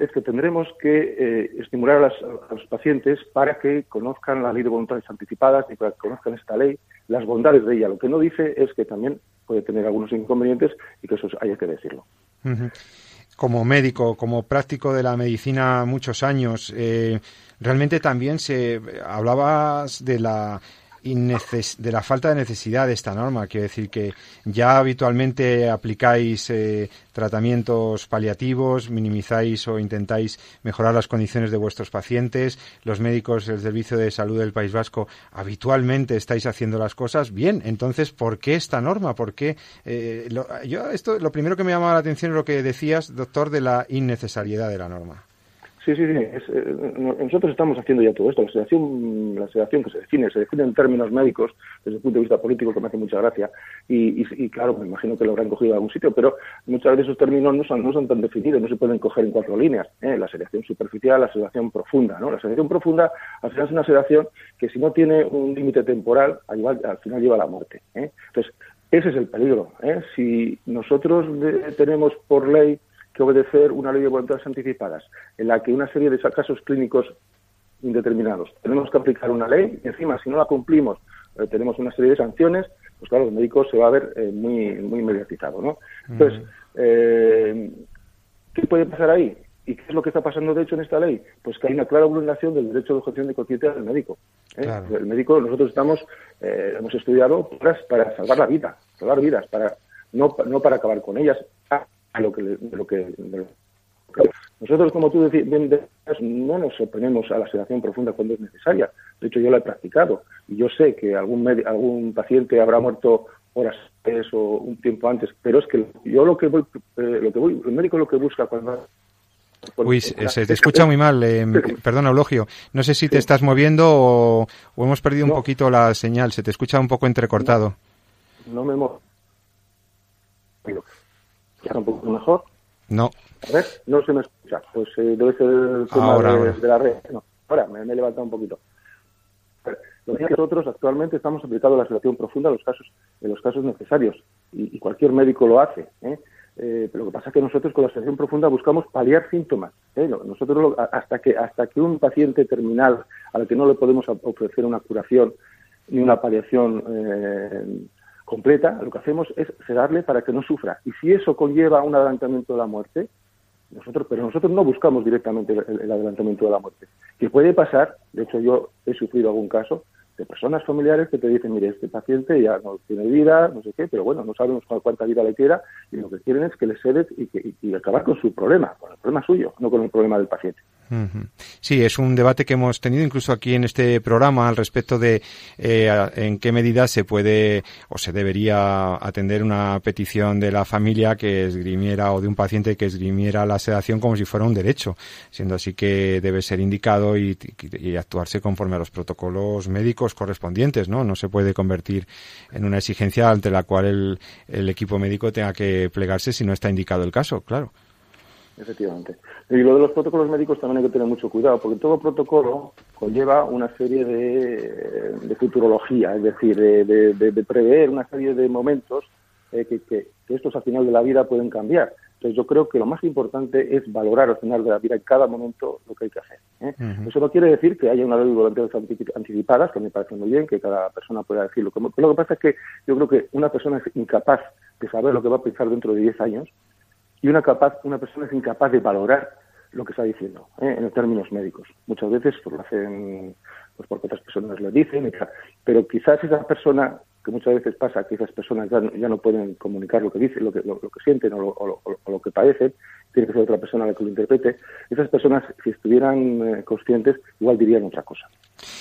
es que tendremos que eh, estimular a, las- los pacientes para que conozcan la ley de voluntades anticipadas y para que conozcan esta ley, las bondades de ella. Lo que no dice es que también puede tener algunos inconvenientes y que eso haya que decirlo. Como médico, como práctico de la medicina muchos años, eh, realmente también se hablabas de la de la falta de necesidad de esta norma. Quiero decir que ya habitualmente aplicáis eh, tratamientos paliativos, minimizáis o intentáis mejorar las condiciones de vuestros pacientes. Los médicos del Servicio de Salud del País Vasco habitualmente estáis haciendo las cosas bien. Entonces, ¿por qué esta norma? ¿Por qué? eh, lo, yo esto, lo primero que me llamaba la atención es lo que decías, doctor, de la innecesariedad de la norma. Sí, sí, sí. es, eh, no- nosotros estamos haciendo ya todo esto. La sedación, la sedación que se define, se define en términos médicos, desde el punto de vista político, que me hace mucha gracia. Y, y- claro, me imagino que lo habrán cogido en algún sitio, pero muchas veces esos términos no son, no son tan definidos, no se pueden coger en cuatro líneas. ¿eh? La sedación superficial, la sedación profunda. ¿no? La sedación profunda, al final, es una sedación que si no tiene un límite temporal, al, final lleva a la muerte. ¿eh? Entonces, ese es el peligro. ¿eh? Si nosotros tenemos por ley que obedecer una ley de voluntades anticipadas, en la que una serie de casos clínicos indeterminados tenemos que aplicar una ley y encima si no la cumplimos eh, tenemos una serie de sanciones, pues claro, el médico se va a ver eh, muy muy mediatizado, ¿no? Entonces, eh, ¿qué puede pasar ahí? ¿Y qué es lo que está pasando de hecho en esta ley? Pues que hay una clara vulneración del derecho de objeción de conciencia del médico. ¿eh? Claro. El médico, nosotros estamos, eh, hemos estudiado para, para salvar la vida, salvar vidas, para no, no para acabar con ellas, a, lo que, de lo que, de lo que- nosotros, como tú decías, no nos oponemos a la sedación profunda cuando es necesaria. De hecho, yo la he practicado y yo sé que algún algún paciente habrá muerto horas antes o un tiempo antes, pero es que yo lo que voy, eh, lo que voy, el médico lo que busca cuando Uy, se te escucha muy mal. eh, perdona, Eulogio. No sé si te estás moviendo o, o hemos perdido un No. poquito la señal. Se te escucha un poco entrecortado. No me muevo. Ya un poco mejor. No. A ver, no se me escucha. Pues eh, debe ser el tema Ahora, de, ahora. de la red. No, ahora me, me he levantado un poquito. Lo que nosotros actualmente estamos aplicando la sedación profunda en los casos, en los casos necesarios y, y cualquier médico lo hace. ¿eh? Eh, pero lo que pasa es que nosotros con la sedación profunda buscamos paliar síntomas. ¿eh? No- Nosotros lo- hasta que hasta que un paciente terminal al que no le podemos ofrecer una curación ni una paliación eh, completa, lo que hacemos es sedarle para que no sufra. Y si eso conlleva un adelantamiento de la muerte, nosotros, pero nosotros no buscamos directamente el, el adelantamiento de la muerte. Que puede pasar, de hecho yo he sufrido algún caso de personas familiares que te dicen, mire, este paciente ya no tiene vida, no sé qué, pero bueno, no sabemos cu- cuánta vida le queda y lo que quieren es que le sedes y, que, y acabar con su problema, con el problema suyo, no con el problema del paciente. Sí, es un debate que hemos tenido incluso aquí en este programa al respecto de eh, en qué medida se puede o se debería atender una petición de la familia que esgrimiera o de un paciente que esgrimiera la sedación como si fuera un derecho, siendo así que debe ser indicado y, y actuarse conforme a los protocolos médicos correspondientes, ¿no? No se puede convertir en una exigencia ante la cual el, el equipo médico tenga que plegarse si no está indicado el caso, claro. Efectivamente. Y lo de los protocolos médicos también hay que tener mucho cuidado, porque todo protocolo conlleva una serie de, de futurología, es decir, de, de- de- de prever una serie de momentos eh, que, estos al final de la vida pueden cambiar. Entonces yo creo que lo más importante es valorar al final de la vida en cada momento lo que hay que hacer. ¿eh? Eso no quiere decir que haya una ley de voluntades anti- anticipadas, que me parece muy bien, que cada persona pueda decirlo. Lo que pasa es que yo creo que una persona es incapaz de saber lo que va a pensar dentro de 10 años y una capaz una persona es incapaz de valorar lo que está diciendo ¿eh? en términos médicos. Muchas veces pues lo hacen pues porque otras personas lo dicen pero quizás esa persona que muchas veces pasa que esas personas ya no, ya no pueden comunicar lo que dicen lo que lo, lo que sienten o lo, o o lo que padecen tiene que ser otra persona la que lo interprete esas personas si estuvieran eh, conscientes igual dirían otra cosa.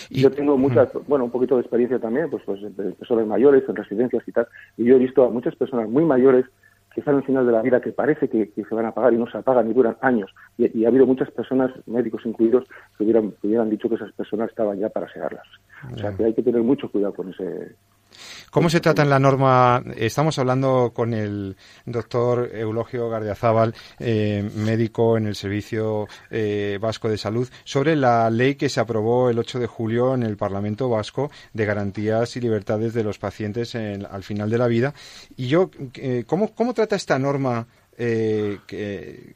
Y- yo tengo muchas, bueno, un poquito de experiencia también, pues, pues de personas mayores en residencias y tal, y yo he visto a muchas personas muy mayores que están al final de la vida que parece que, que se van a apagar y no se apagan y duran años. Y, y ha habido muchas personas, médicos incluidos, que hubieran, que hubieran dicho que esas personas estaban ya para sedarlas. O sea que hay que tener mucho cuidado con ese, ¿Cómo se trata en la norma? Estamos hablando con el doctor Eulogio Gardiazabal, eh, médico en el Servicio eh, Vasco de Salud, sobre la ley que se aprobó el 8 de julio en el Parlamento Vasco de garantías y libertades de los pacientes en- al final de la vida. Y yo, eh, ¿cómo, ¿cómo trata esta norma? Eh, que,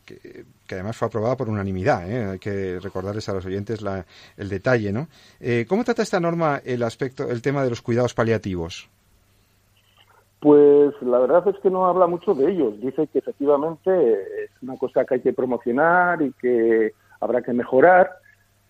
además fue aprobada por unanimidad, ¿eh? hay que recordarles a los oyentes la- el detalle, ¿no? Eh, ¿Cómo trata esta norma el aspecto, el tema de los cuidados paliativos? Pues la verdad es que no habla mucho de ellos. Dice que efectivamente es una cosa que hay que promocionar y que habrá que mejorar,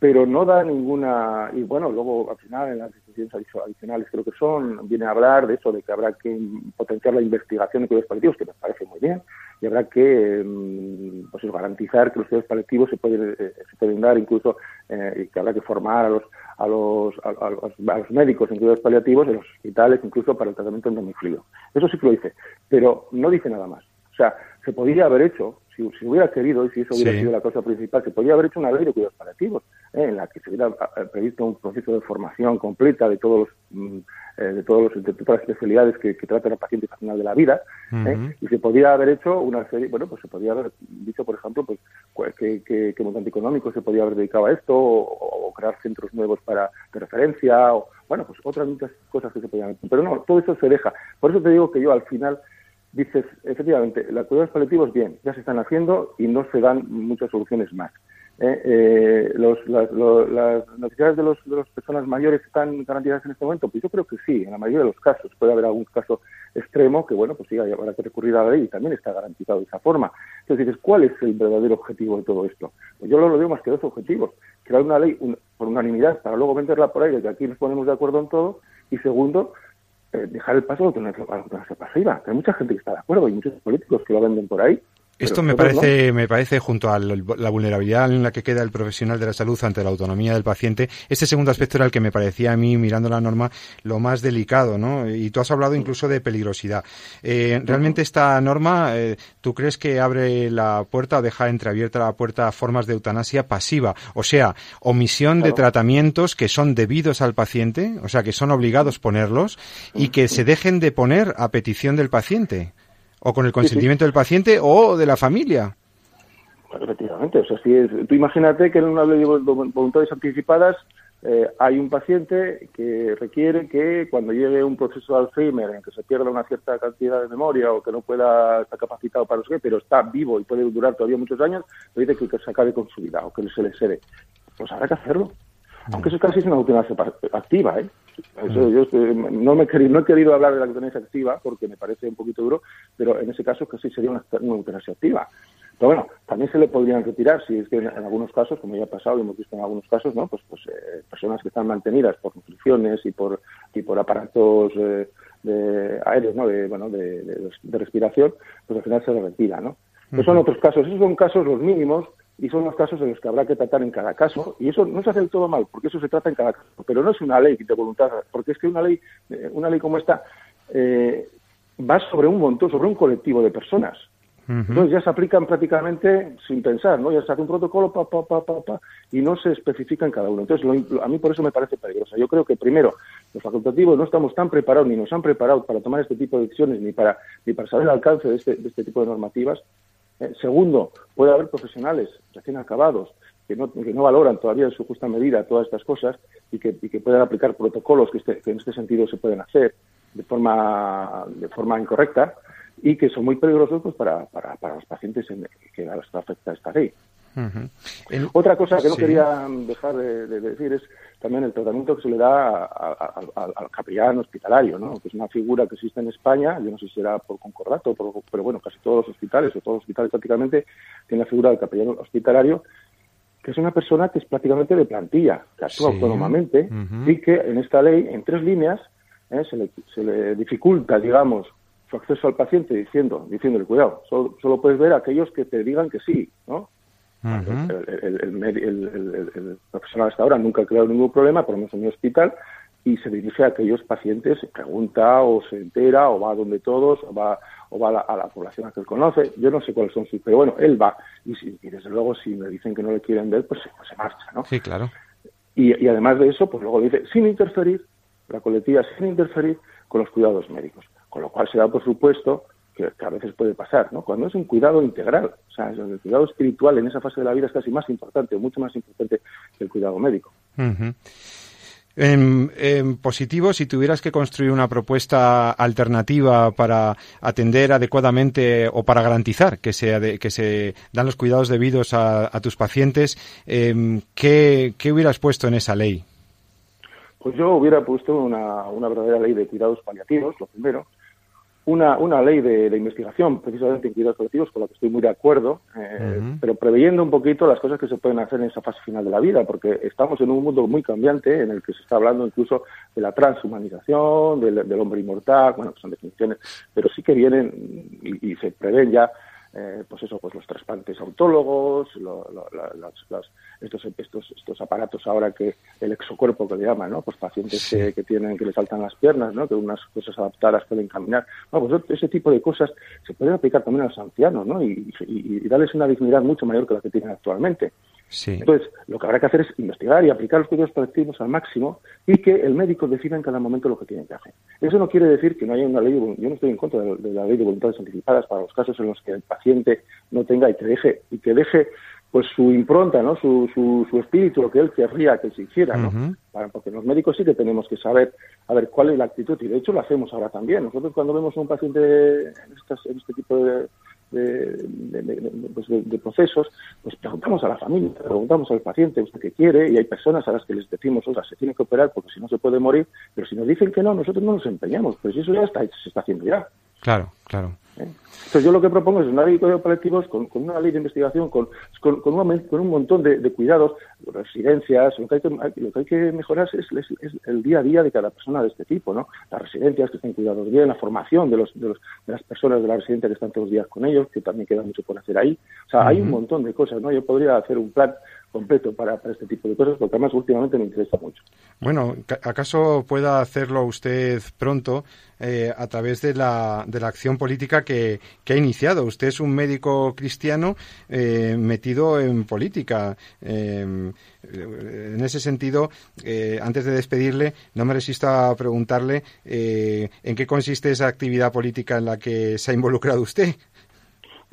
pero no da ninguna y bueno luego al final en las decisiones adicionales creo que son viene a hablar de eso de que habrá que potenciar la investigación de cuidados paliativos que me parece muy bien y habrá que mm, pues garantizar que los cuidados paliativos se pueden eh, se pueden dar incluso eh, y que habrá que formar a los a los, a, a los médicos en cuidados paliativos en los hospitales incluso para el tratamiento en domicilio eso sí que lo dice pero no dice nada más. O sea se podría haber hecho si, si hubiera querido y si eso hubiera Sí. sido la cosa principal, se podría haber hecho una ley de cuidados paliativos, ¿eh? en la que se hubiera eh, previsto un proceso de formación completa de todos los, mm, eh, de todos los, de todas las especialidades que, que tratan a pacientes al final de la vida, ¿eh? Y se podría haber hecho una serie, bueno, pues se podría haber dicho, por ejemplo, pues qué, qué, qué montante económico se podría haber dedicado a esto, o, o crear centros nuevos para de referencia, o bueno, pues otras muchas cosas que se podían hacer. Pero no, todo eso se deja. Por eso te digo que yo al final dices, efectivamente, los cuidados paliativos, bien, ya se están haciendo y no se dan muchas soluciones más. ¿eh? Eh, los, las, necesidades de, los, de las personas mayores están garantizadas en este momento? Pues yo creo que sí, en la mayoría de los casos. Puede haber algún caso extremo que, bueno, pues sí, habrá que recurrir a la ley y también está garantizado de esa forma. Entonces dices, ¿cuál es el verdadero objetivo de todo esto? Pues yo lo veo más que dos objetivos. Crear una ley por unanimidad para luego venderla por ahí, que aquí nos ponemos de acuerdo en todo. Y segundo, dejar el paso a la eutanasia pasiva. Hay mucha gente que está de acuerdo y muchos políticos que lo venden por ahí. Esto me parece, me parece junto a la vulnerabilidad en la que queda el profesional de la salud ante la autonomía del paciente, este segundo aspecto era el que me parecía a mí, mirando la norma, lo más delicado, ¿no? Y tú has hablado incluso de peligrosidad. Eh, ¿Realmente esta norma, eh, tú crees que abre la puerta o deja entreabierta la puerta a formas de eutanasia pasiva? O sea, omisión de tratamientos que son debidos al paciente, o sea, que son obligados ponerlos y que se dejen de poner a petición del paciente o con el consentimiento del paciente o de la familia. Efectivamente, o sea, si es, tú imagínate que en una ley de vol- voluntades anticipadas eh, hay un paciente que requiere que cuando llegue un proceso de Alzheimer en que se pierda una cierta cantidad de memoria o que no pueda estar capacitado para eso, pero está vivo y puede durar todavía muchos años, le dice que, que se acabe con su vida o que se le cede. Pues habrá que hacerlo. Aunque eso casi es una pa- activa, ¿eh? Eso, yo eh, no, me he querido, no he querido hablar de la eutanasia activa porque me parece un poquito duro, pero en ese caso casi sería una, una eutanasia activa. Pero bueno, también se le podrían retirar si es que en, en algunos casos, como ya ha pasado y hemos visto en algunos casos, ¿no? Pues, pues eh, personas que están mantenidas por nutriciones y por y por aparatos eh, de aéreos, ¿no? De, bueno, de, de- de respiración, pues al final se le retira, ¿no? Pero son otros casos, esos son casos los mínimos y son los casos en los que habrá que tratar en cada caso y eso no se hace del todo mal porque eso se trata en cada caso pero no es una ley de voluntad porque es que una ley eh, una ley como esta eh, va sobre un montón sobre un colectivo de personas entonces ya se aplican prácticamente sin pensar, ¿no? Ya se hace un protocolo, pa, pa, pa, pa, pa, y no se especifica en cada uno. Entonces, lo- lo- a mí por eso me parece peligrosa. Yo creo que, primero, los facultativos no estamos tan preparados, ni nos han preparado para tomar este tipo de decisiones, ni para, ni para saber el alcance de este, de este tipo de normativas. Eh, segundo, puede haber profesionales recién acabados que no, que no valoran todavía en su justa medida todas estas cosas y que, y que puedan aplicar protocolos que, este- que en este sentido se pueden hacer de forma, de forma incorrecta y que son muy peligrosos pues, para, para, para los pacientes en, que a los que afecta esta ley. Otra cosa que no Sí. quería dejar de, de decir es también el tratamiento que se le da a- a- a- al capellán hospitalario, ¿no? que es una figura que existe en España, yo no sé si será por concordato, por- pero bueno, casi todos los hospitales o todos los hospitales prácticamente tienen la figura del capellán hospitalario, que es una persona que es prácticamente de plantilla, que actúa Sí. autónomamente y que en esta ley, en tres líneas, ¿eh? se, le, se le dificulta, digamos, su acceso al paciente diciendo, diciéndole, cuidado, solo, solo puedes ver a aquellos que te digan que sí, ¿no? El, el- el profesional hasta ahora nunca ha creado ningún problema, por lo menos en mi hospital, y se dirige a aquellos pacientes, se pregunta o se entera o va a donde todos o va, o va a, la, a la población a que él conoce. Yo no sé cuáles son sus, pero bueno, él va. Y, si- y desde luego, si me dicen que no le quieren ver, pues, se- pues se marcha, ¿no? Sí, claro. Y, y además de eso, pues luego le dice, sin interferir, la colectiva sin interferir con los cuidados médicos. Con lo cual se da por supuesto que, que a veces puede pasar, ¿no? Cuando es un cuidado integral, o sea, el cuidado espiritual en esa fase de la vida es casi más importante, mucho más importante que el cuidado médico. En, en positivo, si tuvieras que construir una propuesta alternativa para atender adecuadamente o para garantizar que se, que se dan los cuidados debidos a, a tus pacientes, em, ¿qué, ¿qué hubieras puesto en esa ley? Pues yo hubiera puesto una, una verdadera ley de cuidados paliativos, lo primero, una, una ley de, de investigación precisamente en cuidados colectivos con la que estoy muy de acuerdo, eh, pero preveyendo un poquito las cosas que se pueden hacer en esa fase final de la vida, porque estamos en un mundo muy cambiante en el que se está hablando incluso de la transhumanización, del, del hombre inmortal, bueno, que son definiciones, pero sí que vienen y, y se prevén ya eh, pues eso, pues los trasplantes autólogos, lo- lo- la- las- las- estos, estos, estos aparatos ahora que el exocuerpo que le llaman, ¿no? Pues pacientes que, que tienen, que les saltan las piernas, ¿no? Que unas cosas adaptadas pueden caminar. Bueno, pues ese tipo de cosas se pueden aplicar también a los ancianos, ¿no? Y, y- y darles una dignidad mucho mayor que la que tienen actualmente. Sí. Entonces, lo que habrá que hacer es investigar y aplicar los cuidados paliativos al máximo y que el médico decida en cada momento lo que tiene que hacer. Eso no quiere decir que no haya una ley, yo no estoy en contra de, la ley de voluntades anticipadas para los casos en los que el paciente no tenga y que deje, y que deje pues su impronta, ¿no? Su, su, su espíritu, lo que él querría que se hiciera, ¿no? Para- porque los médicos sí que tenemos que saber a ver cuál es la actitud y de hecho lo hacemos ahora también. Nosotros cuando vemos a un paciente en, estas- en este tipo de, de, de- pues de- de procesos, pues preguntamos a la familia, preguntamos al paciente usted qué quiere y hay personas a las que les decimos, oiga, se tiene que operar porque si no se puede morir, pero si nos dicen que no, nosotros no nos empeñamos, pues eso ya está, se está haciendo ya. Claro, claro. ¿eh? Entonces yo lo que propongo es una ley de paliativos con, con una ley de investigación, con, con, con un, con un montón de, de cuidados, residencias, lo que hay que, lo que, hay que mejorar es, es- es el día a día de cada persona de este tipo, ¿no? Las residencias que estén cuidados bien, la formación de, los, de, los, de las personas de la residencia que están todos los días con ellos, que también queda mucho por hacer ahí. O sea, hay un montón de cosas, ¿no? Yo podría hacer un plan completo para, para este tipo de cosas, porque además últimamente me interesa mucho. Bueno, ca- ¿acaso pueda hacerlo usted pronto eh, a través de la, de la acción política que, que ha iniciado? Usted es un médico cristiano eh, metido en política. Eh, en ese sentido, eh, antes de despedirle, no me resisto a preguntarle en qué consiste esa actividad política en la que se ha involucrado usted.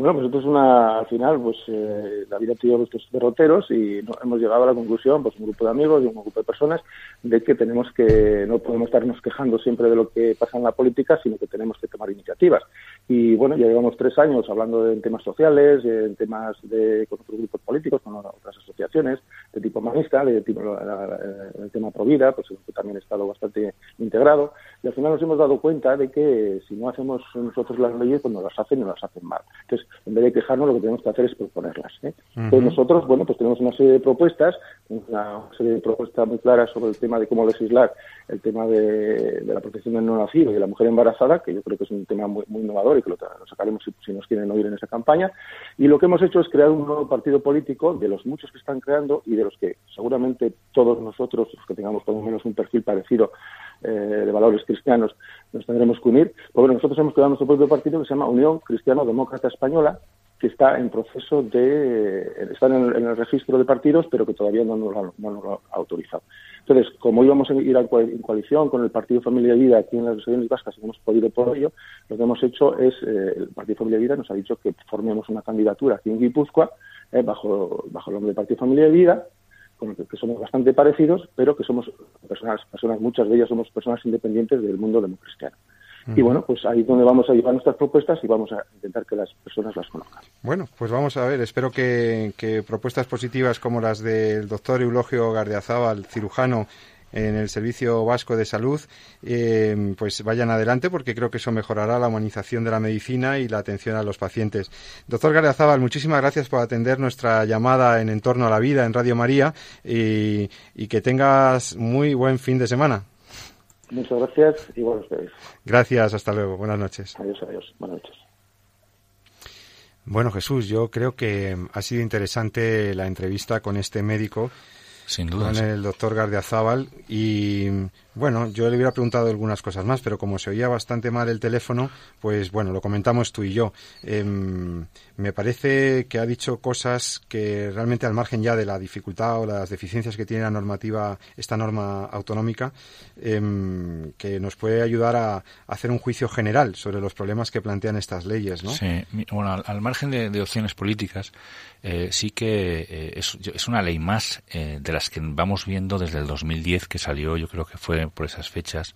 Bueno, pues esto es una, al final, pues eh, la vida ha tenido estos derroteros y no- hemos llegado a la conclusión, pues un grupo de amigos y un grupo de personas, de que tenemos que, no podemos estarnos quejando siempre de lo que pasa en la política, sino que tenemos que tomar iniciativas. Y bueno, ya llevamos tres años hablando de temas sociales, en temas de, con otros grupos políticos, con otras asociaciones de tipo humanista, de tipo la- la- el tema Provida, pues en también he estado bastante integrado. Y al final nos hemos dado cuenta de que si no hacemos nosotros las leyes, pues nos las hacen y nos las hacen mal. Entonces, en vez de quejarnos, lo que tenemos que hacer es proponerlas. ¿eh? Entonces, nosotros, bueno, pues tenemos una serie de propuestas, una serie de propuestas muy claras sobre el tema de cómo legislar el tema de, de la protección del no nacido y de la mujer embarazada, que yo creo que es un tema muy, muy innovador y que lo sacaremos si, si nos quieren oír en esa campaña. Y lo que hemos hecho es crear un nuevo partido político de los muchos que están creando y de los que seguramente todos nosotros, los que tengamos por lo menos un perfil parecido eh, de valores cristianos, nos tendremos que unir. Pues bueno, nosotros hemos creado nuestro propio partido que se llama Unión Cristiano Demócrata Española, que está en proceso de, está en el, en el registro de partidos, pero que todavía no nos, lo, ha- autorizado. Entonces, como íbamos a ir en coalición con el Partido Familia y Vida aquí en las regiones vascas y hemos podido por ello, lo que hemos hecho es, eh, el Partido Familia Vida nos ha dicho que formemos una candidatura aquí en Guipúzcoa, eh, bajo, bajo el nombre del Partido Familia y Vida, que, somos bastante parecidos, pero que somos personas, personas, muchas de ellas somos personas independientes del mundo democristiano. Y bueno, pues ahí es donde vamos a llevar nuestras propuestas y vamos a intentar que las personas las conozcan. Bueno, pues vamos a ver. Espero que, que propuestas positivas como las del doctor Eulogio Gardiazabal, cirujano en el Servicio Vasco de Salud, eh, pues vayan adelante porque creo que eso mejorará la humanización de la medicina y la atención a los pacientes. Doctor Gardiazabal, muchísimas gracias por atender nuestra llamada en Entorno a la Vida en Radio María y, y que tengas muy buen fin de semana. Muchas gracias y buenos días. Gracias, hasta luego. Buenas noches. Adiós, adiós. Buenas noches. Bueno, Jesús, yo creo que ha sido interesante la entrevista con este médico, Sin duda. con sí. el doctor Gardiazabal. Y bueno, yo le hubiera preguntado algunas cosas más, pero como se oía bastante mal el teléfono, pues bueno, lo comentamos tú y yo. Em, me parece que ha dicho cosas que realmente al margen ya de la dificultad o las deficiencias que tiene la normativa, esta norma autonómica, em, que nos puede ayudar a, hacer un juicio general sobre los problemas que plantean estas leyes, ¿no? Sí, bueno, al, margen de, opciones políticas, eh, sí que eh, es una ley más eh, de las que vamos viendo desde el 2010 que salió, yo creo que fue por esas fechas,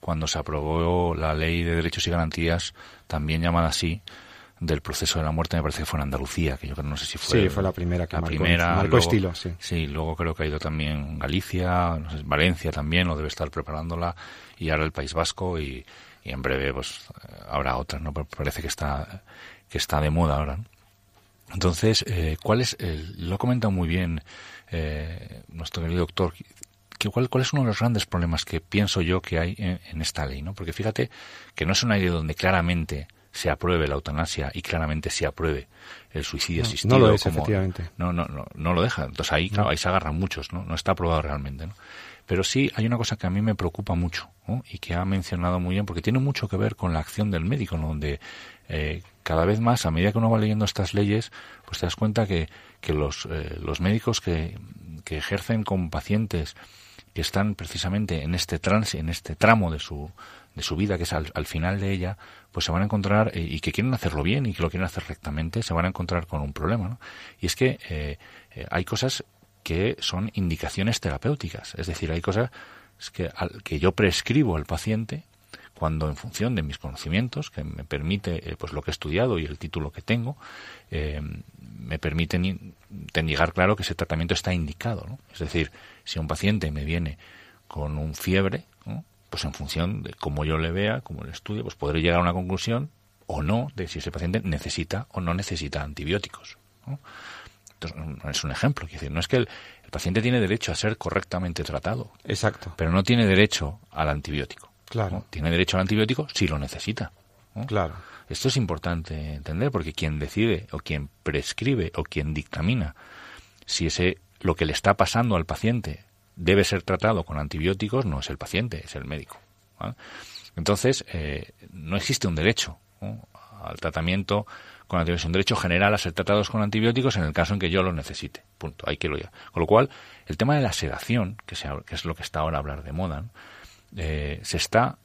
cuando se aprobó la ley de derechos y garantías, también llamada así, del proceso de la muerte, me parece que fue en Andalucía, que yo creo, no sé si fue. Sí, fue la primera que la marcó- primera, marcó luego- estilo, sí. Sí, luego creo que ha ido también Galicia, no sé, Valencia también, o debe estar preparándola, y ahora el País Vasco, y, y en breve pues habrá otras, ¿no? Pero parece que está, que está de moda ahora, ¿no? Entonces, eh, ¿cuál es, el- lo ha comentado muy bien eh, nuestro querido doctor, que cuál, cuál es uno de los grandes problemas que pienso yo que hay en, en esta ley, ¿no? Porque fíjate que no es una ley donde claramente se apruebe la eutanasia y claramente se apruebe el suicidio No, asistido. no lo es, como- efectivamente. No, no, no, no lo deja. Entonces ahí, claro, ahí se agarran muchos, ¿no? No está aprobado realmente, ¿no? Pero sí hay una cosa que a mí me preocupa mucho ¿no? y que ha mencionado muy bien, porque tiene mucho que ver con la acción del médico, ¿no? donde eh, cada vez más, a medida que uno va leyendo estas leyes, pues te das cuenta que, que los, eh, los médicos que, que ejercen con pacientes que están precisamente en este trance, en este tramo de su, de su vida, que es al, al final de ella, pues se van a encontrar, eh, y que quieren hacerlo bien y que lo quieren hacer rectamente, se van a encontrar con un problema. ¿no? Y es que eh, eh, hay cosas que son indicaciones terapéuticas, es decir, hay cosas que, al- que yo prescribo al paciente cuando en función de mis conocimientos, que me permite eh, pues lo que he estudiado y el título que tengo, eh, me permiten llegar claro que ese tratamiento está indicado. ¿no? Es decir, si un paciente me viene con un fiebre, ¿no? pues en función de cómo yo le vea, cómo le estudie, pues podré llegar a una conclusión o no de si ese paciente necesita o no necesita antibióticos. ¿no? Entonces, es un ejemplo, quiero decir, no es que el, el paciente tiene derecho a ser correctamente tratado, Exacto. pero no tiene derecho al antibiótico. Claro. ¿no? Tiene derecho al antibiótico si lo necesita. ¿no? Claro. Esto es importante entender porque quien decide o quien prescribe o quien dictamina si ese lo que le está pasando al paciente debe ser tratado con antibióticos no es el paciente, es el médico. ¿vale? Entonces, eh, no existe un derecho ¿no? al tratamiento con antibióticos, un derecho general a ser tratados con antibióticos en el caso en que yo lo necesite. Punto. Hay que lo ya. Con lo cual, el tema de la sedación, que, se, que es lo que está ahora a hablar de moda, ¿no? Eh, se está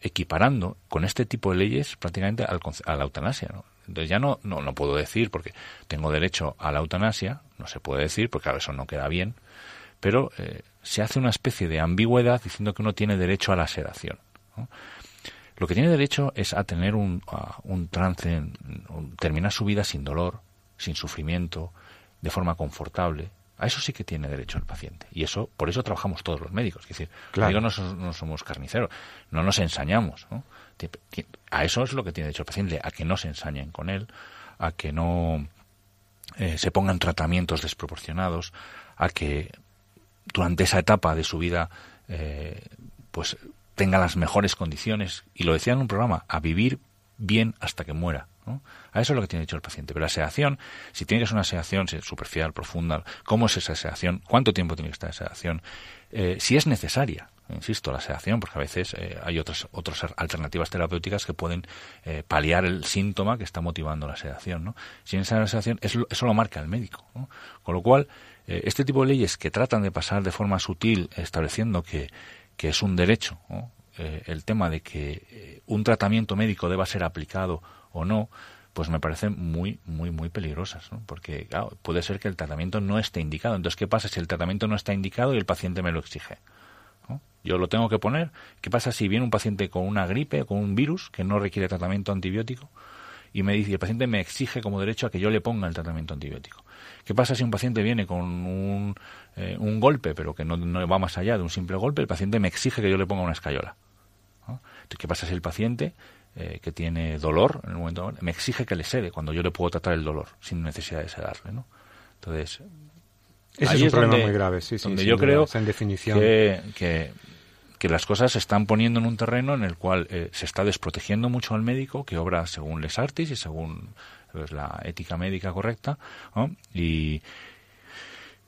equiparando con este tipo de leyes prácticamente al a la eutanasia. ¿no? Entonces ya no, no, no puedo decir porque tengo derecho a la eutanasia, no se puede decir porque claro, eso no queda bien, pero eh, se hace una especie de ambigüedad diciendo que uno tiene derecho a la sedación. Lo que tiene derecho es a tener un, a un trance, terminar su vida sin dolor, sin sufrimiento, de forma confortable. A eso sí que tiene derecho el paciente. Y eso, por eso trabajamos todos los médicos. Es decir, Claro. los médicos no, so- no somos carniceros, no nos ensañamos. ¿no? A eso es lo que tiene derecho el paciente, a que no se ensañen con él, a que no eh, se pongan tratamientos desproporcionados, a que durante esa etapa de su vida eh, pues tenga las mejores condiciones y lo decía en un programa a vivir bien hasta que muera ¿no? a eso es lo que tiene dicho el paciente pero la sedación si tiene que ser una sedación superficial profunda cómo es esa sedación cuánto tiempo tiene que estar esa sedación Eh, si es necesaria insisto la sedación porque a veces eh, hay otras otras alternativas terapéuticas que pueden eh, paliar el síntoma que está motivando la sedación ¿no? si es necesaria la sedación eso, eso lo marca el médico ¿no? con lo cual eh, este tipo de leyes que tratan de pasar de forma sutil estableciendo que, que es un derecho. Eh, el tema de que eh, un tratamiento médico deba ser aplicado o no pues me parecen muy muy muy peligrosas ¿no? porque puede ser que el tratamiento no esté indicado entonces qué pasa si el tratamiento no está indicado y el paciente me lo exige. Yo lo tengo que poner. ¿Qué pasa si viene un paciente con una gripe, con un virus que no requiere tratamiento antibiótico? Y me dice, el paciente me exige como derecho a que yo le ponga el tratamiento antibiótico. ¿Qué pasa si un paciente viene con un, eh, un golpe, pero que no, no va más allá de un simple golpe? El paciente me exige que yo le ponga una escayola. ¿No? Entonces, ¿Qué pasa si el paciente eh, que tiene dolor en el momento me exige que le sede cuando yo le puedo tratar el dolor sin necesidad de sedarle? ¿no? Entonces, Ese Ahí es un problema donde- muy grave, sí, sí. donde yo duda, creo en definición. que, que, que las cosas se están poniendo en un terreno en el cual eh, se está desprotegiendo mucho al médico que obra según les artis y según pues, la ética médica correcta ¿no? y,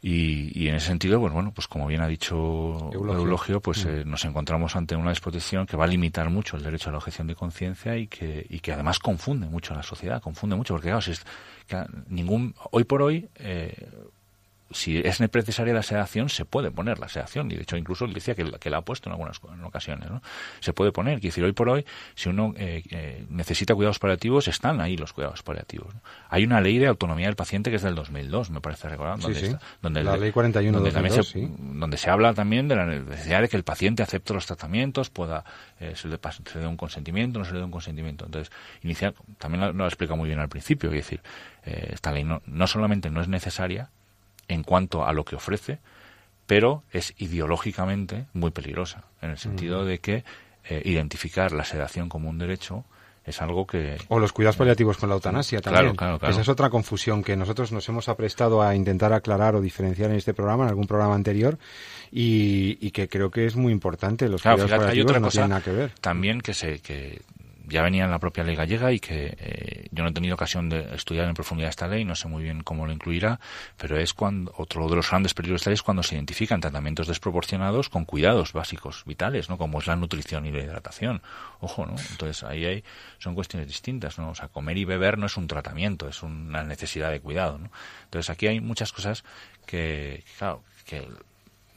y, y en ese sentido, pues bueno, pues como bien ha dicho Eulogio. Eulogio, pues Mm. eh, nos encontramos ante una desprotección que va a limitar mucho el derecho a la objeción de conciencia y que, y que además confunde mucho a la sociedad, confunde mucho, porque claro, si es, que ningún, hoy por hoy, eh, si es necesaria la sedación, se puede poner la sedación. Y de hecho, incluso él decía que, la- que la ha puesto en algunas en ocasiones. ¿no? Se puede poner. Quiero decir, hoy por hoy, si uno eh, eh, necesita cuidados paliativos, están ahí los cuidados paliativos. ¿no? Hay una ley de autonomía del paciente que es del 2002, me parece recordar. Sí, donde sí. está- donde La el- ley 41 donde también 2002, se, sí. donde se habla también de la necesidad de que el paciente acepte los tratamientos, pueda eh, se, le se le dé un consentimiento, no se le dé un consentimiento. Entonces, inicial, también lo, lo explica muy bien al principio, es decir, eh, esta ley no, no solamente no es necesaria en cuanto a lo que ofrece, pero es ideológicamente muy peligrosa, en el sentido de que eh, identificar la sedación como un derecho es algo que... O los cuidados paliativos con la eutanasia también. Claro, claro, claro. Esa es otra confusión que nosotros nos hemos aprestado a intentar aclarar o diferenciar en este programa, en algún programa anterior, y, y que creo que es muy importante. Los cuidados fíjate, hay paliativos otra no cosa tienen nada que ver. también que se que ya venía en la propia ley gallega y que eh, yo no he tenido ocasión de estudiar en profundidad esta ley, no sé muy bien cómo lo incluirá, pero es cuando otro de los grandes peligros de esta ley es cuando se identifican tratamientos desproporcionados con cuidados básicos vitales, ¿no? Como es la nutrición y la hidratación. Ojo, ¿no? Entonces ahí hay son cuestiones distintas, ¿no? O sea, comer y beber no es un tratamiento, es una necesidad de cuidado, ¿no? Entonces aquí hay muchas cosas que, claro, que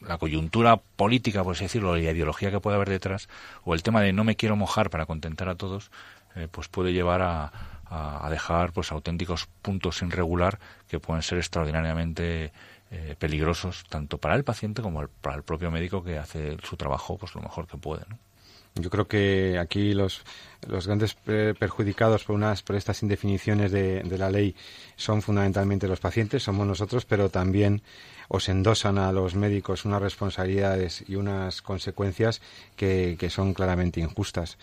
la coyuntura política, por así decirlo, la ideología que puede haber detrás, o el tema de no me quiero mojar para contentar a todos, eh, pues puede llevar a, a- dejar pues auténticos puntos sin regular que pueden ser extraordinariamente eh, peligrosos tanto para el paciente como para el propio médico que hace su trabajo pues lo mejor que puede. Yo creo que aquí los, los grandes eh, perjudicados por, unas, por estas indefiniciones de, de la ley son fundamentalmente los pacientes, somos nosotros, pero también os endosan a los médicos unas responsabilidades y unas consecuencias que, que son claramente injustas.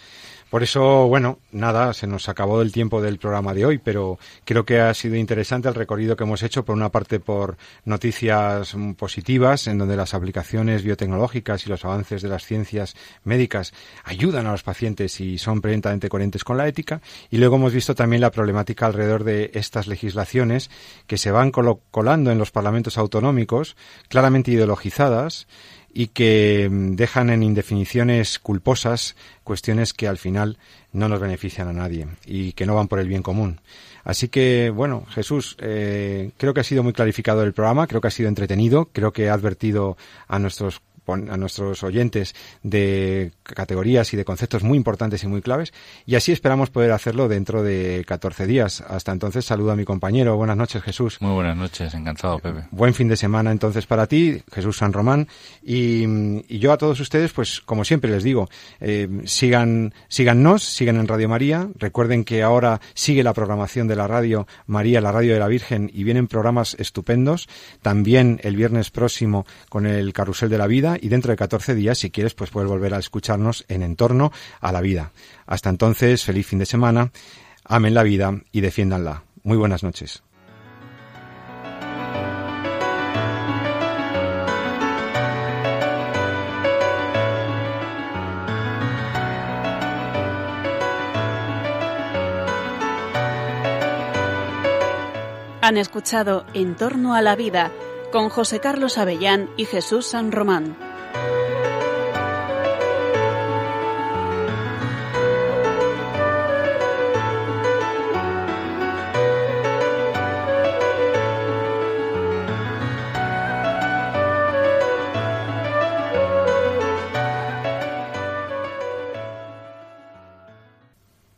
Por eso, bueno, nada, se nos acabó el tiempo del programa de hoy, pero creo que ha sido interesante el recorrido que hemos hecho, por una parte por noticias positivas, en donde las aplicaciones biotecnológicas y los avances de las ciencias médicas ayudan a los pacientes y son perfectamente coherentes con la ética, y luego hemos visto también la problemática alrededor de estas legislaciones que se van colando en los parlamentos autonómicos, claramente ideologizadas, y que mm, dejan en indefiniciones culposas cuestiones que al final no nos benefician a nadie y que no van por el bien común. Así que, bueno, Jesús, eh, creo que ha sido muy clarificado el programa, creo que ha sido entretenido, creo que ha advertido a nuestros a nuestros oyentes de categorías y de conceptos muy importantes y muy claves y así esperamos poder hacerlo dentro de 14 días. Hasta entonces saludo a mi compañero. Buenas noches, Jesús. Muy buenas noches, encantado Pepe. Buen fin de semana entonces para ti, Jesús San Román. Y, y yo a todos ustedes, pues como siempre les digo, eh, sigan, síganos, sigan en Radio María. Recuerden que ahora sigue la programación de la Radio María, la Radio de la Virgen, y vienen programas estupendos. También el viernes próximo con el Carrusel de la Vida y dentro de 14 días, si quieres, pues puedes volver a escucharnos en Entorno a la Vida. Hasta entonces, feliz fin de semana. Amen la vida y defiéndanla. Muy buenas noches. Han escuchado En torno a la vida con José Carlos Avellán y Jesús San Román. Música